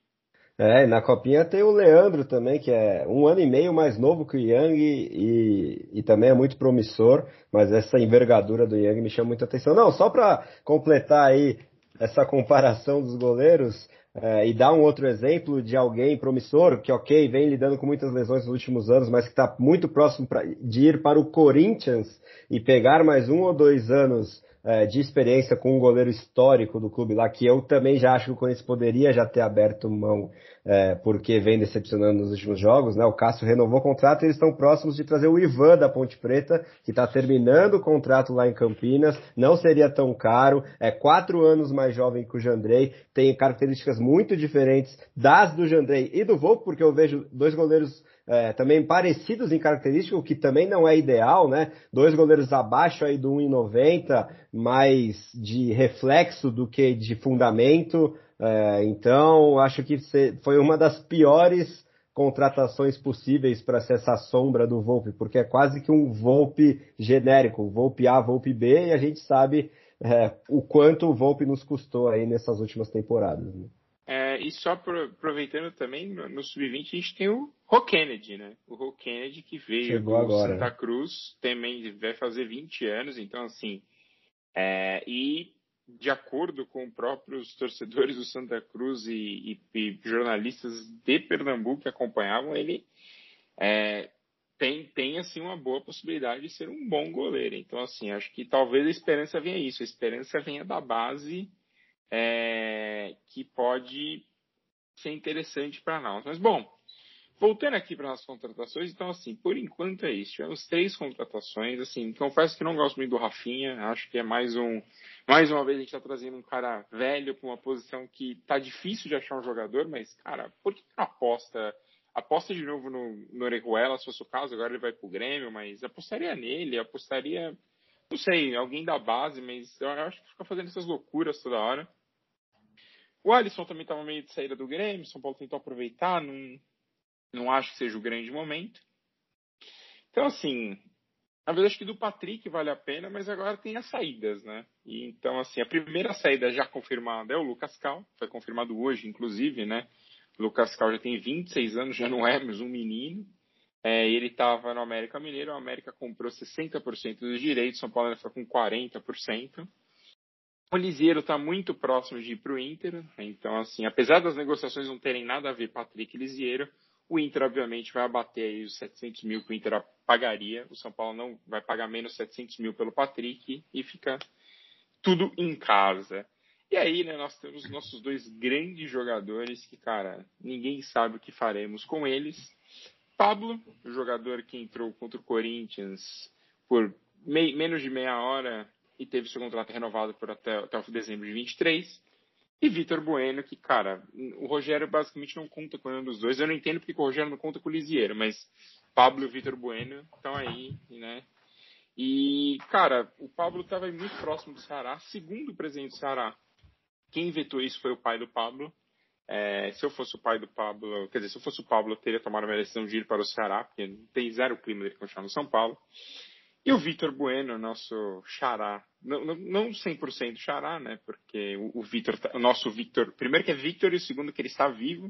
É, na Copinha tem o Leandro também, que é um ano e meio mais novo que o Yang e, e também é muito promissor, mas essa envergadura do Yang me chama muita atenção. Não, só para completar aí essa comparação dos goleiros, é, e dar um outro exemplo de alguém promissor, que ok, vem lidando com muitas lesões nos últimos anos, mas que está muito próximo pra, de ir para o Corinthians e pegar mais um ou dois anos é, de experiência com um goleiro histórico do clube lá, que eu também já acho que o Corinthians poderia já ter aberto mão, é, porque vem decepcionando nos últimos jogos, né? O Cássio renovou o contrato e eles estão próximos de trazer o Ivan da Ponte Preta, que está terminando o contrato lá em Campinas, não seria tão caro, é quatro anos mais jovem que o Jandrei, tem características muito diferentes das do Jandrei e do Volpe, porque eu vejo dois goleiros é, também parecidos em característica, o que também não é ideal, né? Dois goleiros abaixo aí do 1,90, mais de reflexo do que de fundamento. É, então, acho que foi uma das piores contratações possíveis para ser essa sombra do Volpe, porque é quase que um Volpe genérico, Volpe A, Volpe B, e a gente sabe é, o quanto o Volpe nos custou aí nessas últimas temporadas. Né? É, e só aproveitando também, no, no Sub-20 a gente tem o Ro Kennedy, né? O Ro Kennedy que veio Chegou do agora, Santa Cruz, também vai fazer 20 anos, então assim, é, e de acordo com próprios torcedores do Santa Cruz e, e, e jornalistas de Pernambuco que acompanhavam ele, é, tem, tem assim uma boa possibilidade de ser um bom goleiro. Então assim, acho que talvez a esperança venha isso, a esperança venha da base é, que pode ser interessante para nós. Mas bom, voltando aqui para as contratações, então, assim, por enquanto é isso. Tivemos três contratações, assim, confesso que não gosto muito do Rafinha, acho que é mais um. Mais uma vez a gente está trazendo um cara velho para uma posição que tá difícil de achar um jogador, mas, cara, por que não aposta? Aposta de novo no, no Orejuela, se fosse o caso, agora ele vai pro Grêmio, mas apostaria nele, apostaria, não sei, alguém da base, mas eu acho que fica fazendo essas loucuras toda hora. O Alisson também estava meio de saída do Grêmio, São Paulo tentou aproveitar, não, não acho que seja o grande momento. Então, assim, na verdade, acho que do Patrick vale a pena, mas agora tem as saídas, né? E, então, assim, a primeira saída já confirmada é o Lucas Cal, foi confirmado hoje, inclusive, né? O Lucas Cal já tem 26 anos, já não é mais um menino. É, ele estava no América Mineiro, o América comprou 60% dos direitos, São Paulo foi com 40%. O Lisieiro está muito próximo de ir para o Inter, então, assim, apesar das negociações não terem nada a ver Patrick e Lisieiro, o Inter, obviamente, vai abater aí os 700 mil que o Inter pagaria. O São Paulo não vai pagar menos 700 mil pelo Patrick e fica tudo em casa. E aí, né, nós temos nossos dois grandes jogadores que, cara, ninguém sabe o que faremos com eles. Pablo, o jogador que entrou contra o Corinthians por menos de meia hora e teve seu contrato renovado por até, até o dezembro de 23. E Vitor Bueno, que, cara, o Rogério basicamente não conta com nenhum dos dois. Eu não entendo porque o Rogério não conta com o Lisieiro, mas Pablo e Vitor Bueno estão aí, né? E, cara, o Pablo estava muito próximo do Ceará. Segundo o presidente do Ceará, quem vetou isso foi o pai do Pablo. É, se eu fosse o pai do Pablo, quer dizer, se eu fosse o Pablo, eu teria tomado uma decisão de ir para o Ceará, porque tem zero clima dele continuar no São Paulo. E o Vitor Bueno, nosso xará, não, não 100% xará, né? Porque o, o Vitor, tá, o nosso Vitor, primeiro que é Vitor e o segundo que ele está vivo.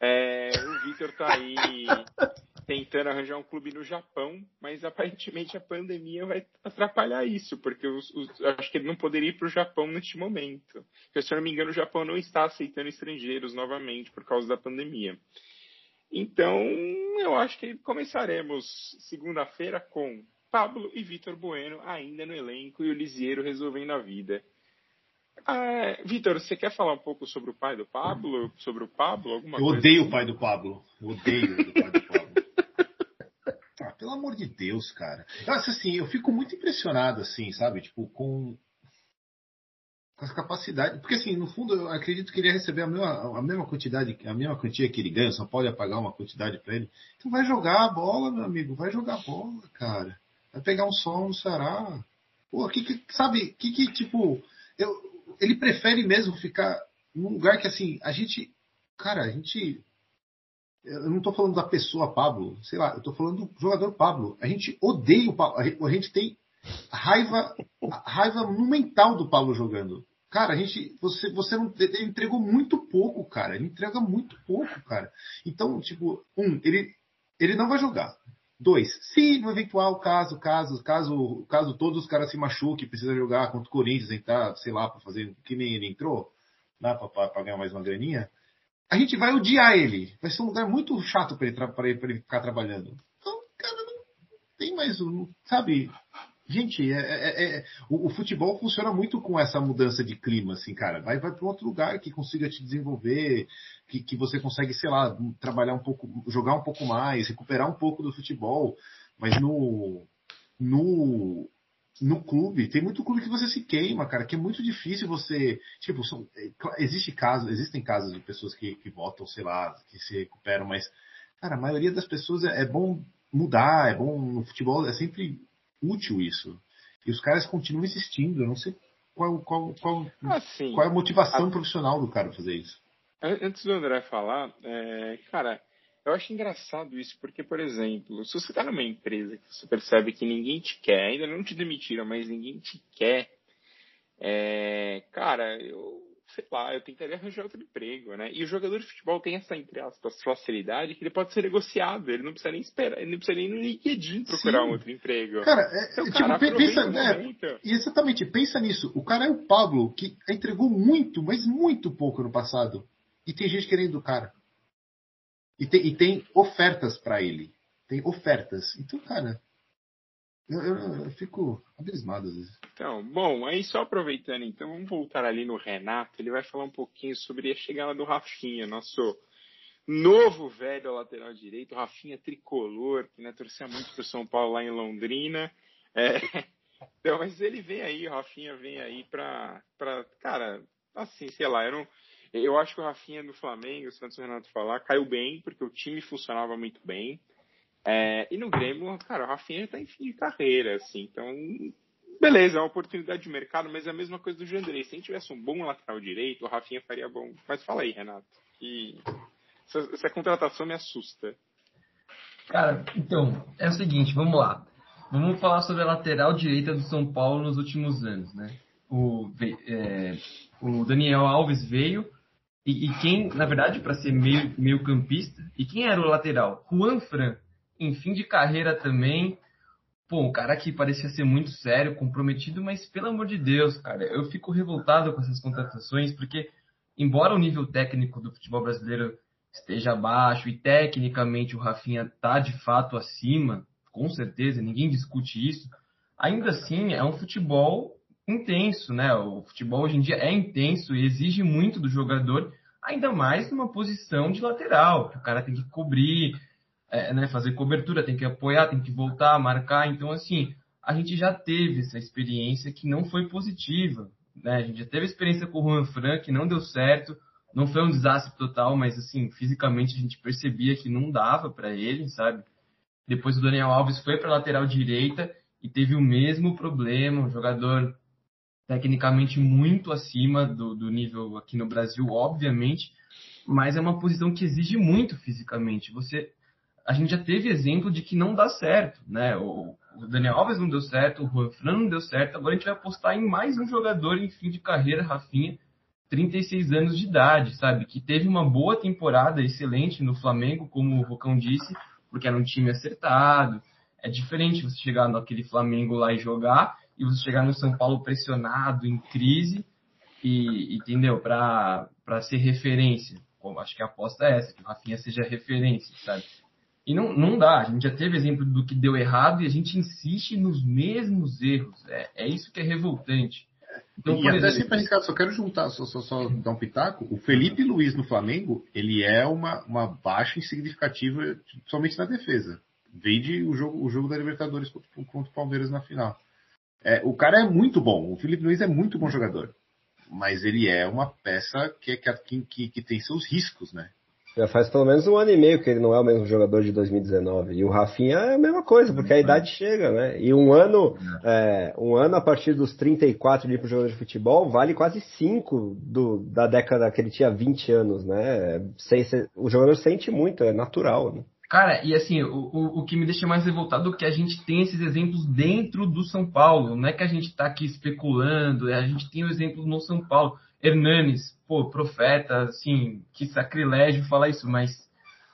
É, o Vitor está aí tentando arranjar um clube no Japão, mas aparentemente a pandemia vai atrapalhar isso, porque os, os, acho que ele não poderia ir para o Japão neste momento. Porque, se eu não me engano, o Japão não está aceitando estrangeiros novamente por causa da pandemia. Então, eu acho que começaremos segunda-feira com Pablo e Vitor Bueno ainda no elenco e o Lisieiro resolvendo a vida. Ah, Vitor, você quer falar um pouco sobre o pai do Pablo? Sobre o Pablo? Alguma eu odeio assim? o pai do Pablo. Eu odeio o pai do Pablo. ah, pelo amor de Deus, cara. Eu acho assim, eu fico muito impressionado, assim, sabe? Tipo, com, com as capacidades. Porque, assim, no fundo, eu acredito que ele ia receber a mesma, a mesma quantidade, a mesma quantia que ele ganha. Só pode pagar uma quantidade para ele. Então vai jogar a bola, meu amigo. Vai jogar a bola, cara. Vai pegar um sol no Ceará. Pô, que, que sabe, que, que tipo, eu, ele prefere mesmo ficar num lugar que assim, a gente, cara, a gente, eu não estou falando da pessoa Pablo, sei lá, eu estou falando do jogador Pablo. A gente odeia o Pablo, a gente tem raiva, raiva monumental do Pablo jogando. Cara, a gente, você, você não ele entregou muito pouco, cara. Ele entrega muito pouco, cara. Então, tipo, um, ele, ele não vai jogar. Dois, se no eventual caso, caso, caso, caso todos os caras se machuquem, precisa jogar contra o Corinthians, entrar, sei lá, para fazer que nem ele entrou, lá para ganhar mais uma graninha, a gente vai odiar ele. Vai ser um lugar muito chato para ele, ele, ele, ficar trabalhando. Então, cara, não tem mais um, sabe? Gente, é, é, é, o, o, futebol funciona muito com essa mudança de clima, assim, cara. Vai, vai para outro lugar que consiga te desenvolver, que, que você consegue, sei lá, trabalhar um pouco, jogar um pouco mais, recuperar um pouco do futebol. Mas no, no, no clube, tem muito clube que você se queima, cara, que é muito difícil você. Tipo, são, é, existe casos, existem casos de pessoas que, que votam, sei lá, que se recuperam, mas, cara, a maioria das pessoas é, é bom mudar, é bom no futebol, é sempre útil isso. E os caras continuam insistindo. Eu não sei qual, qual, qual, assim, qual é a motivação a... profissional do cara fazer isso. Antes do André falar, é, cara, eu acho engraçado isso, porque, por exemplo, se você está numa empresa que você percebe que ninguém te quer, ainda não te demitiram, mas ninguém te quer, é, cara, eu sei lá, eu tentaria arranjar outro emprego, né? E o jogador de futebol tem essa, entre aspas, facilidade que ele pode ser negociado, ele não precisa nem esperar, ele não precisa nem no LinkedIn procurar Sim. um outro emprego. Cara, é, então, tipo, cara, pensa, é, exatamente, pensa nisso. O cara é o Pablo, que entregou muito, mas muito pouco no passado. E tem gente querendo o cara. E tem, e tem ofertas para ele. Tem ofertas. Então, cara, eu, eu, eu, fico abismado às vezes. Então, bom, aí só aproveitando, então, vamos voltar ali no Renato. Ele vai falar um pouquinho sobre a chegada do Rafinha, nosso novo velho lateral direito, Rafinha tricolor, que né, torcia muito pro São Paulo lá em Londrina. É, então, mas ele vem aí, o Rafinha vem aí pra, pra cara, assim, sei lá, eu não, eu acho que o Rafinha no Flamengo, se o Renato falar, caiu bem, porque o time funcionava muito bem. É, e no Grêmio, cara, o Rafinha tá em fim de carreira, assim, então, beleza, é uma oportunidade de mercado, mas é a mesma coisa do Jandrei. Se a gente tivesse um bom lateral direito, o Rafinha faria bom. Mas fala aí, Renato, que essa, essa contratação me assusta. Cara, então, é o seguinte, vamos lá. Vamos falar sobre a lateral direita do São Paulo nos últimos anos, né? O, é, o Daniel Alves veio, e, e quem, na verdade, para ser meio, meio campista, e quem era o lateral? Juan Fran, em fim de carreira também. Pô, um cara que parecia ser muito sério, comprometido, mas pelo amor de Deus, cara, eu fico revoltado com essas contratações, porque, embora o nível técnico do futebol brasileiro esteja abaixo e tecnicamente o Rafinha tá de fato acima, com certeza, ninguém discute isso. Ainda assim, é um futebol intenso, né? O futebol hoje em dia é intenso e exige muito do jogador, ainda mais numa posição de lateral, que o cara tem que cobrir, é, né, fazer cobertura, tem que apoiar, tem que voltar, marcar. Então, assim, a gente já teve essa experiência que não foi positiva. Né? A gente já teve experiência com o Juan Fran, que não deu certo, não foi um desastre total, mas, assim, fisicamente a gente percebia que não dava para ele, sabe? Depois o Daniel Alves foi para lateral direita e teve o mesmo problema, um jogador tecnicamente muito acima do, do nível aqui no Brasil, obviamente, mas é uma posição que exige muito fisicamente. Você, a gente já teve exemplo de que não dá certo, né? O, o Daniel Alves não deu certo, o Juan Fran não deu certo, agora a gente vai apostar em mais um jogador em fim de carreira, Rafinha, 36 anos de idade, sabe? Que teve uma boa temporada excelente no Flamengo, como o Rocão disse, porque era um time acertado. É diferente você chegar naquele Flamengo lá e jogar e você chegar no São Paulo pressionado, em crise, e entendeu? Para ser referência. Bom, acho que a aposta é essa, que o Rafinha seja referência, sabe? E não, não dá, a gente já teve exemplo do que deu errado e a gente insiste nos mesmos erros. É, é isso que é revoltante. Então, e até exemplo, sempre arriscado, só quero juntar, só, só, só dar um pitaco. O Felipe Luiz no Flamengo, ele é uma, uma baixa insignificativa, somente na defesa. Vende o jogo, o jogo da Libertadores contra, contra o Palmeiras na final. É, o cara é muito bom, o Felipe Luiz é muito bom jogador. Mas ele é uma peça que, que, que, que tem seus riscos, né? Já faz pelo menos um ano e meio que ele não é o mesmo jogador de 2019. E o Rafinha é a mesma coisa, porque a uhum. idade chega, né? E um ano, é, um ano a partir dos 34 de pro jogador de futebol vale quase 5 do, da década que ele tinha 20 anos, né? Sem, o jogador sente muito, é natural, né? Cara, e assim, o, o, o, que me deixa mais revoltado é que a gente tem esses exemplos dentro do São Paulo. Não é que a gente está aqui especulando, a gente tem o um exemplo no São Paulo. Hernanes, pô, profeta, assim, que sacrilégio falar isso, mas,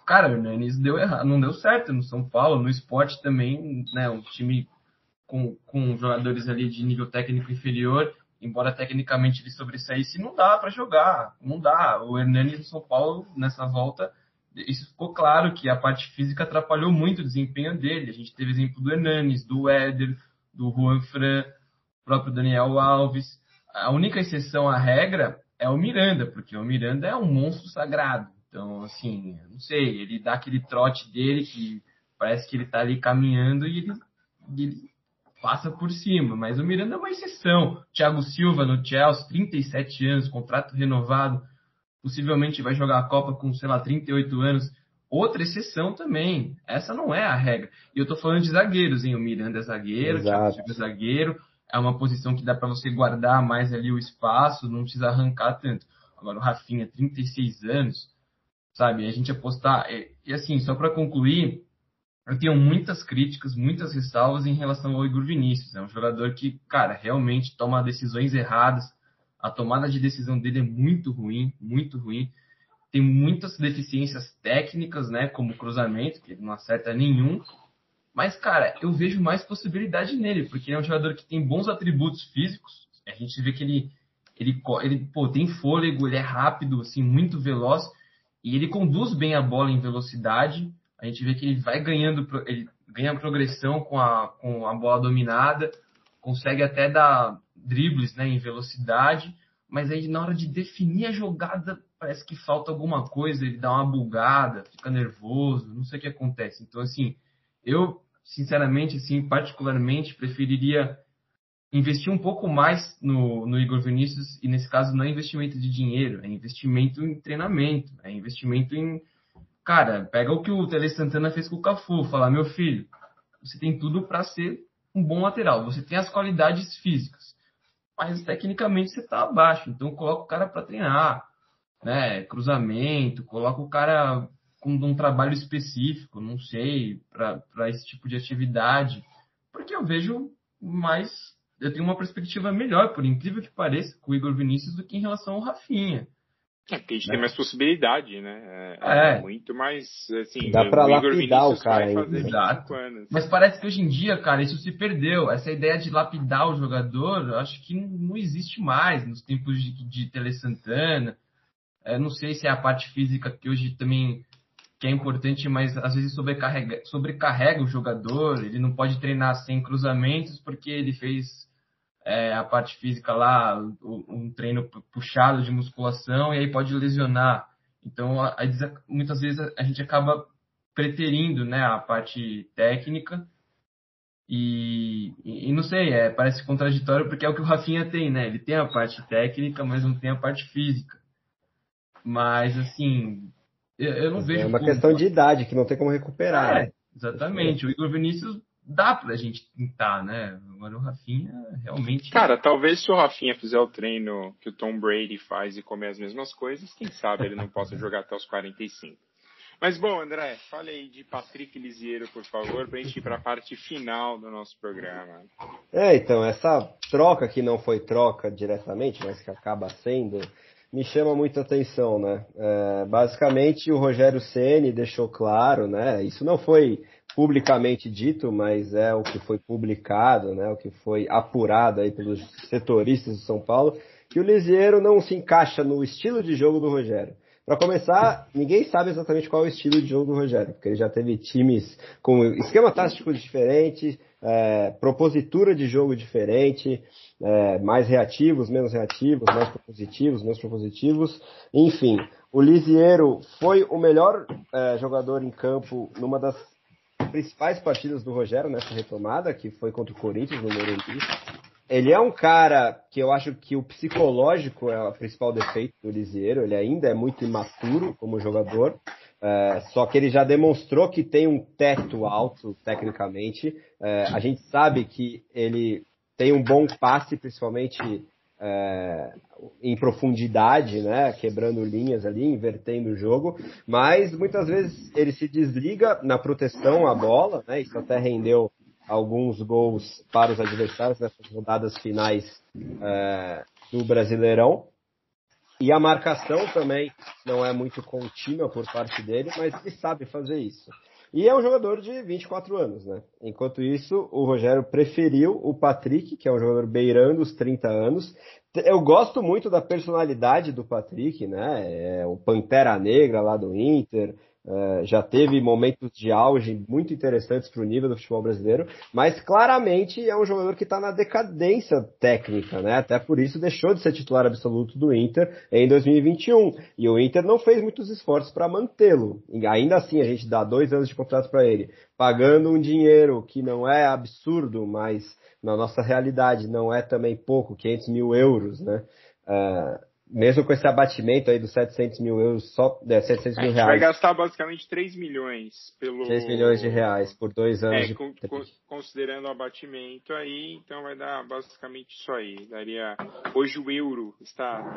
cara, Hernanes deu errado, não deu certo no São Paulo, no esporte também, né, um time com, com jogadores ali de nível técnico inferior, embora tecnicamente ele sobressaísse, não dá para jogar, não dá. O Hernanes no São Paulo, nessa volta, isso ficou claro que a parte física atrapalhou muito o desempenho dele. A gente teve exemplo do Hernanes, do Éder, do Juan Fran, próprio Daniel Alves. A única exceção à regra é o Miranda, porque o Miranda é um monstro sagrado. Então, assim, não sei, ele dá aquele trote dele que parece que ele tá ali caminhando e ele, ele passa por cima. Mas o Miranda é uma exceção. Thiago Silva no Chelsea, 37 anos, contrato renovado possivelmente vai jogar a Copa com, sei lá, 38 anos. Outra exceção também. Essa não é a regra. E eu estou falando de zagueiros, hein? O Miranda é zagueiro, Exato. o Thiago é zagueiro. É uma posição que dá para você guardar mais ali o espaço, não precisa arrancar tanto. Agora o Rafinha, 36 anos, sabe? A gente apostar. E, e assim, só para concluir, eu tenho muitas críticas, muitas ressalvas em relação ao Igor Vinícius. É um jogador que, cara, realmente toma decisões erradas, a tomada de decisão dele é muito ruim, muito ruim. Tem muitas deficiências técnicas, né? Como cruzamento, que ele não acerta nenhum. Mas, cara, eu vejo mais possibilidade nele, porque ele é um jogador que tem bons atributos físicos. A gente vê que ele, ele, ele pô, tem fôlego, ele é rápido, assim, muito veloz. E ele conduz bem a bola em velocidade. A gente vê que ele vai ganhando, ele ganha progressão com a, com a bola dominada, consegue até dar dribles né, em velocidade, mas aí na hora de definir a jogada parece que falta alguma coisa, ele dá uma bugada, fica nervoso, não sei o que acontece. Então, assim, eu, sinceramente, assim, particularmente, preferiria investir um pouco mais no, no Igor Vinícius, e nesse caso não é investimento de dinheiro, é investimento em treinamento, é investimento em. Cara, pega o que o Tele Santana fez com o Cafu, falar, meu filho, você tem tudo para ser um bom lateral, você tem as qualidades físicas, mas tecnicamente você está abaixo, então coloca o cara para treinar, né? Cruzamento, coloca o cara com um trabalho específico, não sei, para esse tipo de atividade, porque eu vejo mais eu tenho uma perspectiva melhor, por incrível que pareça, com o Igor Vinícius do que em relação ao Rafinha. É, porque a gente né? tem mais possibilidade, né? É, é. muito mais, assim... Dá pra lapidar o cara. Exato. Mas parece que hoje em dia, cara, isso se perdeu. Essa ideia de lapidar o jogador, eu acho que não existe mais nos tempos de, de Tele Santana. É, não sei se é a parte física que hoje também que é importante, mas às vezes sobrecarrega, sobrecarrega o jogador. Ele não pode treinar sem cruzamentos porque ele fez é, a parte física lá, um treino puxado de musculação, e aí pode lesionar. Então, a, a, muitas vezes a gente acaba preterindo né, a parte técnica. E, e, e, não sei, é, parece contraditório porque é o que o Rafinha tem, né? Ele tem a parte técnica, mas não tem a parte física. Mas, assim, eu, não vejo. É uma questão de idade que não tem como recuperar. É, exatamente. O Igor Vinícius dá pra gente tentar, né? Agora o Rafinha realmente. Cara, talvez se o Rafinha fizer o treino que o Tom Brady faz e comer as mesmas coisas, quem sabe ele não possa jogar até os 45. Mas bom, André, fale aí de Patrick Lisiero, por favor, pra gente ir pra parte final do nosso programa. É, então, essa troca que não foi troca diretamente, mas que acaba sendo, me chama muita atenção, né? É, basicamente, o Rogério Ceni deixou claro, né? Isso não foi publicamente dito, mas é o que foi publicado, né, o que foi apurado aí pelos setoristas de São Paulo, que o Lisieiro não se encaixa no estilo de jogo do Rogério. Para começar, ninguém sabe exatamente qual é o estilo de jogo do Rogério, porque ele já teve times com esquema tático diferente, é, propositura de jogo diferente, é, mais reativos, menos reativos, mais propositivos, menos propositivos, enfim. O Lisieiro foi o melhor é, jogador em campo numa das principais partidas do Rogério nessa retomada, que foi contra o Corinthians no Morumbi. Ele é um cara que eu acho que o psicológico é o principal defeito do Lisieiro. Ele ainda é muito imaturo como jogador. É, só que ele já demonstrou que tem um teto alto tecnicamente. É, a gente sabe que ele tem um bom passe, principalmente é, em profundidade, né, quebrando linhas ali, invertendo o jogo, mas muitas vezes ele se desliga na proteção à bola, né, isso até rendeu alguns gols para os adversários nessas rodadas finais é, do Brasileirão. E a marcação também não é muito contínua por parte dele, mas ele sabe fazer isso. E é um jogador de 24 anos, né? Enquanto isso, o Rogério preferiu o Patrick, que é um jogador beirando os 30 anos. Eu gosto muito da personalidade do Patrick, né? É o Pantera Negra lá do Inter, é, já teve momentos de auge muito interessantes para o nível do futebol brasileiro, mas claramente é um jogador que está na decadência técnica, né? Até por isso deixou de ser titular absoluto do Inter em 2021. E o Inter não fez muitos esforços para mantê-lo. Ainda assim, a gente dá dois anos de contrato para ele, pagando um dinheiro que não é absurdo, mas na nossa realidade não é também pouco, 500 mil euros, né? Uh, mesmo com esse abatimento aí dos 700 mil euros, só é, 700 mil reais. vai gastar basicamente 3 milhões pelo. 3 milhões de reais por dois anos. É, de... considerando o abatimento aí, então vai dar basicamente isso aí. Daria. Hoje o euro está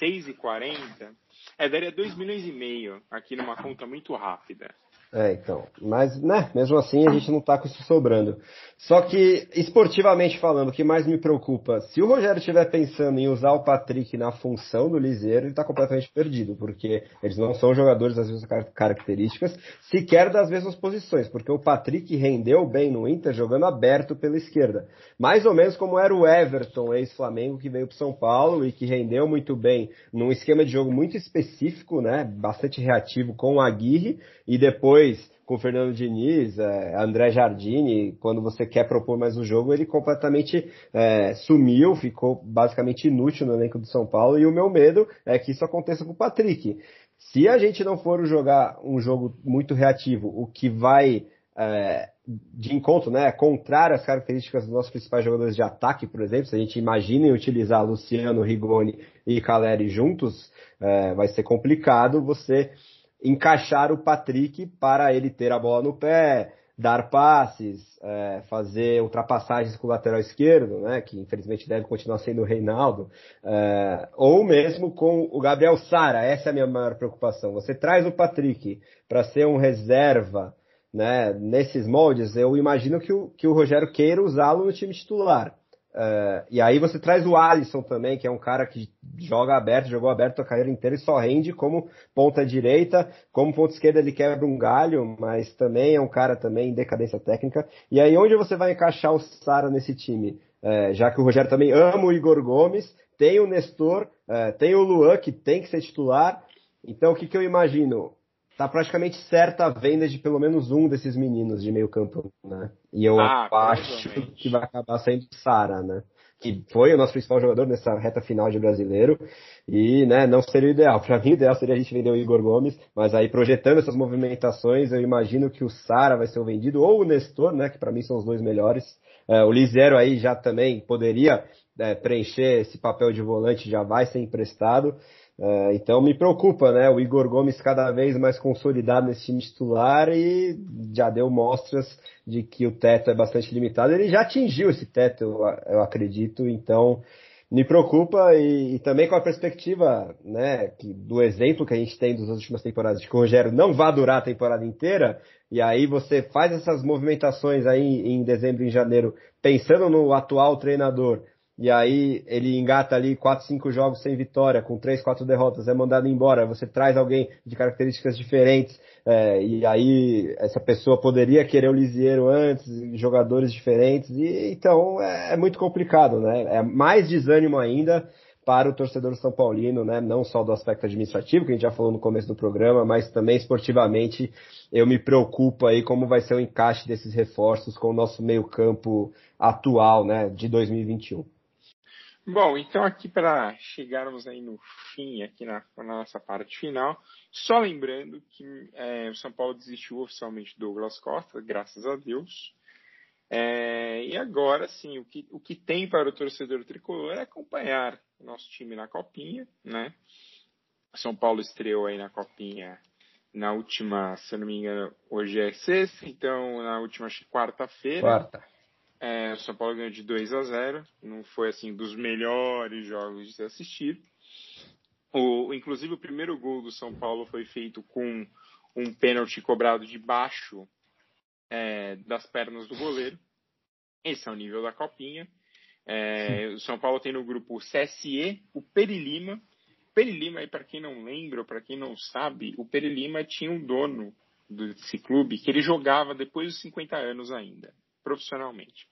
6,40. É, daria 2 milhões e meio aqui numa conta muito rápida. É, então. Mas, né, mesmo assim a gente não tá com isso sobrando. Só que, esportivamente falando, o que mais me preocupa, se o Rogério estiver pensando em usar o Patrick na função do Liseiro, ele tá completamente perdido, porque eles não são jogadores das mesmas características, sequer das mesmas posições, porque o Patrick rendeu bem no Inter jogando aberto pela esquerda. Mais ou menos como era o Everton, ex-Flamengo, que veio pro São Paulo e que rendeu muito bem num esquema de jogo muito específico, né, bastante reativo com o Aguirre, e depois com o Fernando Diniz, é, André Jardine, quando você quer propor mais um jogo, ele completamente é, sumiu, ficou basicamente inútil no elenco do São Paulo, e o meu medo é que isso aconteça com o Patrick. Se a gente não for jogar um jogo muito reativo, o que vai é, de encontro, né, contrário às características dos nossos principais jogadores de ataque, por exemplo, se a gente imagina utilizar Luciano, Rigoni e Caleri juntos, é, vai ser complicado você encaixar o Patrick para ele ter a bola no pé, dar passes, é, fazer ultrapassagens com o lateral esquerdo, né, que infelizmente deve continuar sendo o Reinaldo, é, ou mesmo com o Gabriel Sara, essa é a minha maior preocupação. Você traz o Patrick para ser um reserva, né, nesses moldes, eu imagino que o, que o Rogério queira usá-lo no time titular. Uh, e aí você traz o Alisson também, que é um cara que joga aberto, jogou aberto a carreira inteira e só rende como ponta direita, como ponta esquerda ele quebra um galho, mas também é um cara também em decadência técnica. E aí onde você vai encaixar o Sara nesse time? Uh, já que o Rogério também ama o Igor Gomes, tem o Nestor, uh, tem o Luan que tem que ser titular. Então o que, que eu imagino? Tá praticamente certa a venda de pelo menos um desses meninos de meio campo, né? E eu ah, acho que vai acabar sendo Sara, né? Que foi o nosso principal jogador nessa reta final de brasileiro. E, né, não seria o ideal. Para mim, o ideal seria a gente vender o Igor Gomes, mas aí projetando essas movimentações, eu imagino que o Sara vai ser o vendido, ou o Nestor, né, que para mim são os dois melhores. É, o Lisero aí já também poderia é, preencher esse papel de volante, já vai ser emprestado. É, então me preocupa, né? O Igor Gomes cada vez mais consolidado nesse time titular e já deu mostras de que o teto é bastante limitado. Ele já atingiu esse teto, eu, eu acredito, então me preocupa e, e, também com a perspectiva, né, que, do exemplo que a gente tem das últimas temporadas, de que o Rogério não vai durar a temporada inteira, e aí você faz essas movimentações aí em dezembro e em janeiro, pensando no atual treinador, e aí ele engata ali 4, 5 jogos sem vitória, com 3, 4 derrotas, é mandado embora, você traz alguém de características diferentes, é, e aí essa pessoa poderia querer o Lisieiro antes, jogadores diferentes, e então é, é muito complicado, né? É mais desânimo ainda para o torcedor São Paulino, né? Não só do aspecto administrativo, que a gente já falou no começo do programa, mas também esportivamente eu me preocupo aí como vai ser o encaixe desses reforços com o nosso meio-campo atual, né, de 2021. Bom, então aqui para chegarmos aí no fim, aqui na, na nossa parte final, só lembrando que é, o São Paulo desistiu oficialmente do Douglas Costa, graças a Deus. É, e agora sim, o que, o que tem para o torcedor tricolor é acompanhar o nosso time na Copinha, né? São Paulo estreou aí na Copinha na última, se não me engano, hoje é sexta, então na última quarta-feira. Quarta. É, São Paulo ganhou de 2 a 0. Não foi assim dos melhores jogos de se assistir. O, inclusive o primeiro gol do São Paulo foi feito com um pênalti cobrado debaixo é, das pernas do goleiro. Esse é o nível da copinha. É, o São Paulo tem no grupo o CSE, o Perilima. Perilima, para quem não lembra, para quem não sabe, o Perilima tinha um dono desse clube que ele jogava depois dos 50 anos ainda, profissionalmente.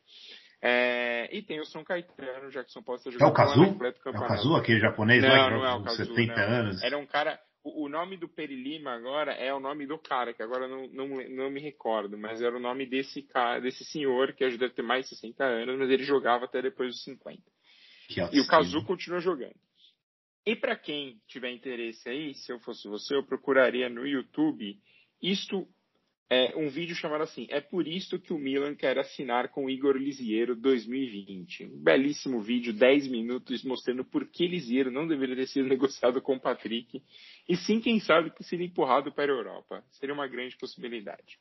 É, e tem o São Caetano, já que São Paulo está jogando é o Kazu? É o Kazu, aquele japonês não, lá que não é o Kazu, 70 não. anos. Era um cara. O, o nome do Perilima agora é o nome do cara, que agora não, não, não me recordo, mas era o nome desse cara, desse senhor, que deve ter mais de 60 anos, mas ele jogava até depois dos 50. e o Kazu continua jogando. E para quem tiver interesse aí, se eu fosse você, eu procuraria no YouTube isto é, um vídeo chamado assim: É por isso que o Milan quer assinar com Igor Lisiero 2020. Um belíssimo vídeo, 10 minutos, mostrando por que Lisiero não deveria ter sido negociado com o Patrick. E sim, quem sabe que seria empurrado para a Europa. Seria uma grande possibilidade.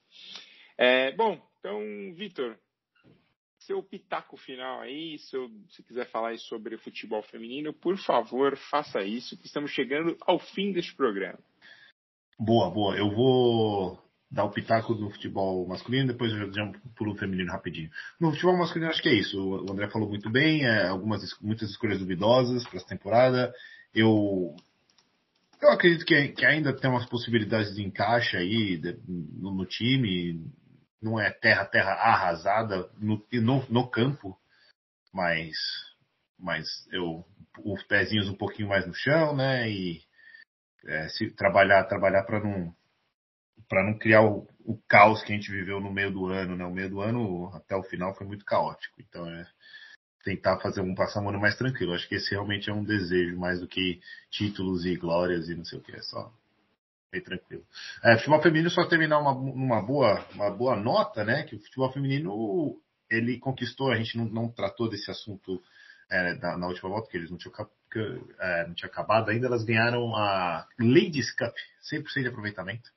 É, bom, então, Vitor, seu pitaco final aí, se você quiser falar sobre futebol feminino, por favor, faça isso, que estamos chegando ao fim deste programa. Boa, boa. Eu vou dar o pitaco do futebol masculino, depois eu já por um feminino rapidinho. No futebol masculino acho que é isso. O André falou muito bem, é, algumas muitas escolhas duvidosas para essa temporada. Eu eu acredito que, que, ainda tem umas possibilidades de encaixe aí de, no, no, time. Não é terra terra arrasada no, no, no campo, mas mas eu os pezinhos um pouquinho mais no chão, né? E é, se trabalhar trabalhar para não para não criar o, o, caos que a gente viveu no meio do ano, né? O meio do ano até o final foi muito caótico. Então é tentar fazer um passar um ano mais tranquilo. Acho que esse realmente é um desejo mais do que títulos e glórias e não sei o que. É só bem tranquilo. É, futebol feminino só terminar uma, uma boa uma boa nota, né? Que o futebol feminino ele conquistou. A gente não, não tratou desse assunto é, na, na, última volta, que eles não tinham, é, não tinha acabado ainda, elas ganharam a Ladies Cup, 100% de aproveitamento.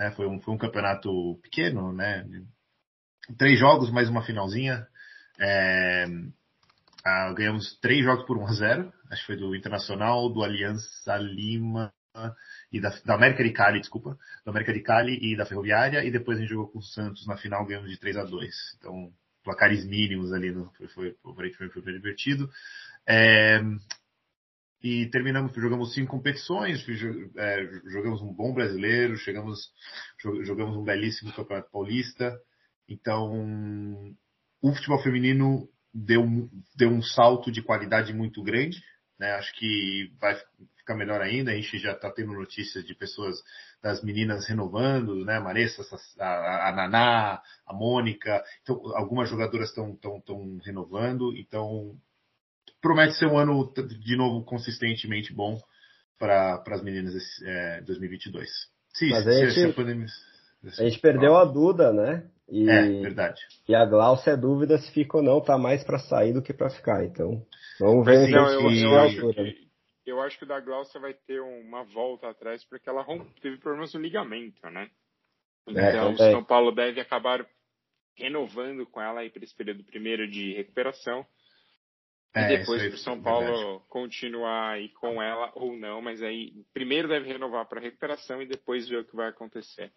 É, foi, um, foi um campeonato pequeno, né? Três jogos, mais uma finalzinha. É, ganhamos três jogos por 1 a 0 acho que foi do Internacional, do Aliança Lima e da, da, América de Cali, desculpa, da América de Cali e da Ferroviária, e depois a gente jogou com o Santos na final, ganhamos de 3 a 2 Então, placares mínimos ali, no, foi, foi, foi, foi, foi divertido. É, e terminamos, jogamos cinco competições, é, jogamos um bom brasileiro, chegamos, jogamos um belíssimo campeonato paulista. Então, o futebol feminino deu, deu um salto de qualidade muito grande. Né? Acho que vai ficar melhor ainda. A gente já está tendo notícias de pessoas, das meninas renovando, né? A Maressa, a, a Naná, a Mônica. Então, algumas jogadoras estão tão, tão renovando. Então, promete ser um ano, de novo, consistentemente bom para as meninas esse, é, 2022. Sim, Mas a, gente, se a, pandemia, a gente perdeu a Duda, né? E, é, verdade. E a Glaucia é dúvida se fica ou não, tá mais para sair do que para ficar. Então, vamos ver. Não, eu, eu, acho que, eu acho que o da Glaucia vai ter uma volta atrás, porque ela teve problemas no ligamento, né? É, então, é, o São Paulo deve acabar renovando com ela aí para esse período primeiro de recuperação. E é, depois para o São Paulo verdade. continuar aí com ela ou não, mas aí primeiro deve renovar para recuperação e depois ver o que vai acontecer.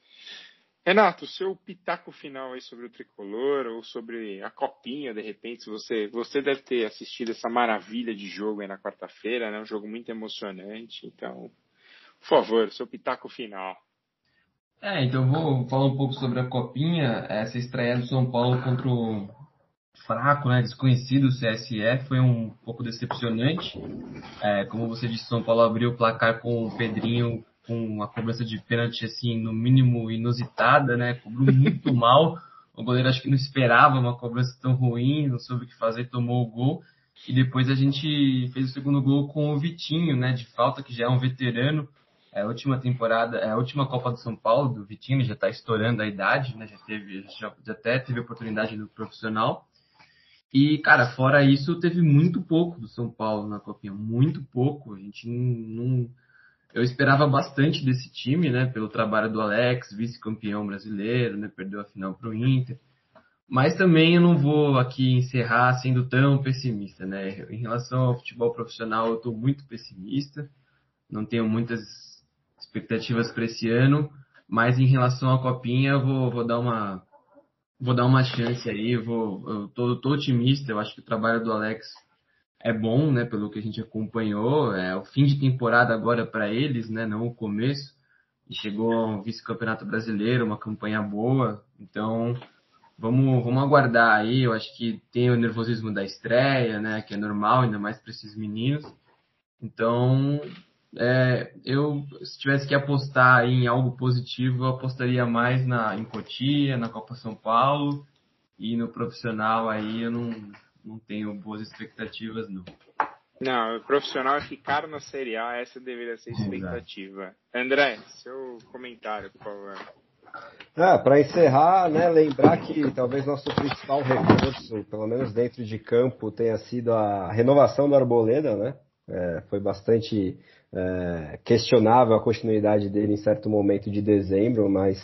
Renato, seu pitaco final aí sobre o tricolor ou sobre a copinha, de repente, você, você deve ter assistido essa maravilha de jogo aí na quarta-feira, né? Um jogo muito emocionante. Então, por favor, seu pitaco final. É, então vou falar um pouco sobre a copinha. Essa estreia do São Paulo contra o fraco, né, desconhecido CSE, foi um pouco decepcionante. É, como você disse, São Paulo abriu o placar com o Pedrinho com uma cobrança de pênalti assim, no mínimo inusitada, né? Cobrou muito mal. O goleiro acho que não esperava uma cobrança tão ruim, não soube o que fazer, tomou o gol. E depois a gente fez o segundo gol com o Vitinho, né? De falta, que já é um veterano. É a última temporada, é a última Copa do São Paulo do Vitinho, já está estourando a idade, né? Já teve, já, já até teve oportunidade no profissional. E, cara, fora isso, teve muito pouco do São Paulo na Copinha, muito pouco. A gente não, eu esperava bastante desse time, né? Pelo trabalho do Alex, vice-campeão brasileiro, né? Perdeu a final para o Inter. Mas também eu não vou aqui encerrar sendo tão pessimista, né? Em relação ao futebol profissional, eu estou muito pessimista. Não tenho muitas expectativas para esse ano. Mas em relação à copinha, eu vou, vou dar uma vou dar uma chance aí. Vou, eu tô, tô otimista. Eu acho que o trabalho do Alex é bom, né, pelo que a gente acompanhou. É o fim de temporada agora para eles, né, não o começo. E chegou ao vice-campeonato brasileiro, uma campanha boa. Então, vamos, vamos aguardar aí. Eu acho que tem o nervosismo da estreia, né, que é normal, ainda mais para esses meninos. Então, é, eu, se tivesse que apostar em algo positivo, eu apostaria mais na, em Cotia, na Copa São Paulo. E no profissional aí eu não, não tenho boas expectativas, não. Não, o profissional é ficar na Série A, essa deveria ser a expectativa. Exato. André, seu comentário, por favor. Ah, para encerrar, né, lembrar que talvez nosso principal recurso, pelo menos dentro de campo, tenha sido a renovação do Arboleda, né? É, foi bastante é, questionável a continuidade dele em certo momento de dezembro, mas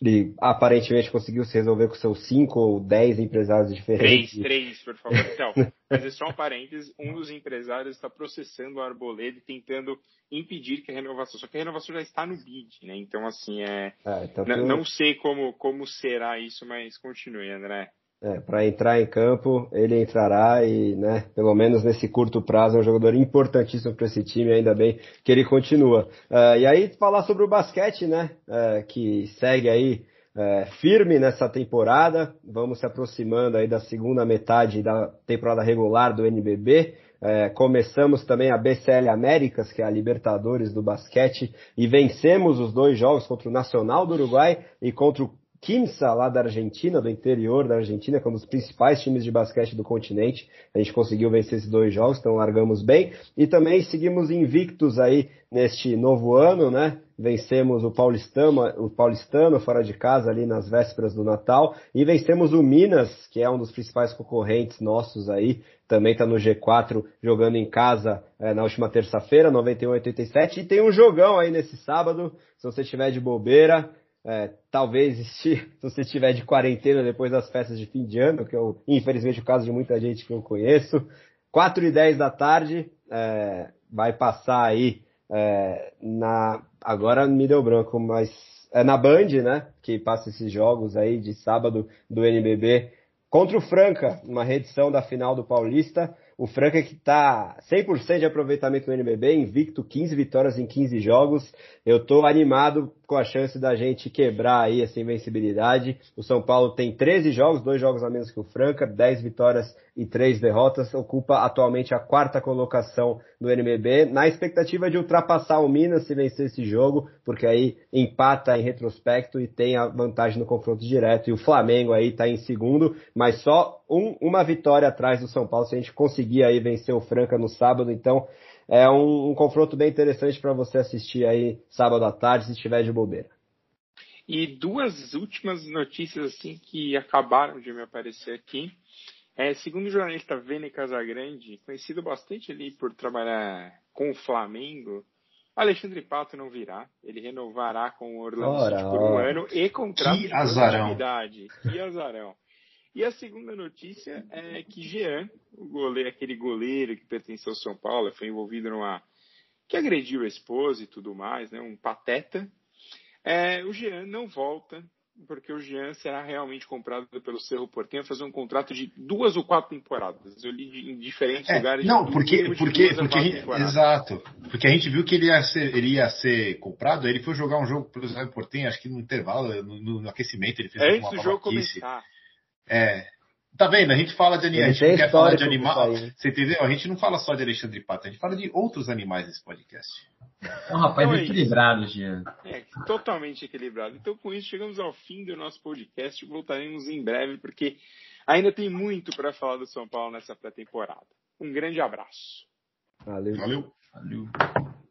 ele aparentemente conseguiu se resolver com seus cinco ou dez empresários diferentes. Três, três, por favor. Então, fazer só um parênteses, um dos empresários está processando a Arboleda e tentando impedir que a renovação, só que a renovação já está no bid, né? Então, assim, é, é então, não sei como, como será isso, mas continue, André. É, para entrar em campo, ele entrará e, né, pelo menos nesse curto prazo, é um jogador importantíssimo para esse time, ainda bem que ele continua. Uh, e aí, falar sobre o basquete, né, uh, que segue aí uh, firme nessa temporada, vamos se aproximando aí da segunda metade da temporada regular do NBB. É, começamos também a BCL Américas, que é a Libertadores do basquete, e vencemos os dois jogos contra o Nacional do Uruguai e contra o Quimsa, lá da Argentina, do interior da Argentina, que é um dos principais times de basquete do continente. A gente conseguiu vencer esses dois jogos, então largamos bem. E também seguimos invictos aí neste novo ano, né? Vencemos o Paulistano, o Paulistano fora de casa ali nas vésperas do Natal. E vencemos o Minas, que é um dos principais concorrentes nossos aí. Também está no G4 jogando em casa é, na última terça-feira, 91-87. E tem um jogão aí nesse sábado, se você estiver de bobeira. É, talvez se você estiver de quarentena depois das festas de fim de ano, que é infelizmente o caso de muita gente que eu conheço. 4 e 10 da tarde, é, vai passar aí é, na. Agora me deu branco, mas é na Band, né? Que passa esses jogos aí de sábado do NBB contra o Franca, uma reedição da final do Paulista. O Franca que está 100% de aproveitamento no NBB, invicto 15 vitórias em 15 jogos. Eu estou animado com a chance da gente quebrar aí essa invencibilidade. O São Paulo tem 13 jogos, dois jogos a menos que o Franca, 10 vitórias e 3 derrotas, ocupa atualmente a quarta colocação do NBB, na expectativa de ultrapassar o Minas se vencer esse jogo, porque aí empata em retrospecto e tem a vantagem no confronto direto. E o Flamengo aí está em segundo, mas só um, uma vitória atrás do São Paulo se a gente conseguir aí vencer o Franca no sábado. Então é um, um confronto bem interessante para você assistir aí sábado à tarde, se estiver de bobeira. E duas últimas notícias assim que acabaram de me aparecer aqui. É, segundo o jornalista Vene Casagrande, conhecido bastante ali por trabalhar com o Flamengo, Alexandre Pato não virá. Ele renovará com o Orlando ora, City por um ora. ano e contrato que de azarão. Que azarão. E a segunda notícia é que Jean, o goleiro, aquele goleiro que pertenceu ao São Paulo, foi envolvido numa. que agrediu a esposa e tudo mais, né? Um pateta. É, o Jean não volta, porque o Jean será realmente comprado pelo Cerro Portenho fazer um contrato de duas ou quatro temporadas. Eu li em diferentes é, lugares. Não, porque, porque, porque gente, exato. Porque a gente viu que ele ia ser, ele ia ser comprado, ele foi jogar um jogo pelo Cerro Portenho, acho que no intervalo, no, no aquecimento, ele fez Antes do jogo começar. É. Tá vendo? A gente fala de animais. A gente quer falar de animal. Você entendeu? A gente não fala só de Alexandre Pato, a gente fala de outros animais nesse podcast. É um rapaz então, é equilibrado, Jean. É, totalmente equilibrado. Então, com isso, chegamos ao fim do nosso podcast. Voltaremos em breve, porque ainda tem muito para falar do São Paulo nessa pré-temporada. Um grande abraço. Valeu. Valeu. Valeu.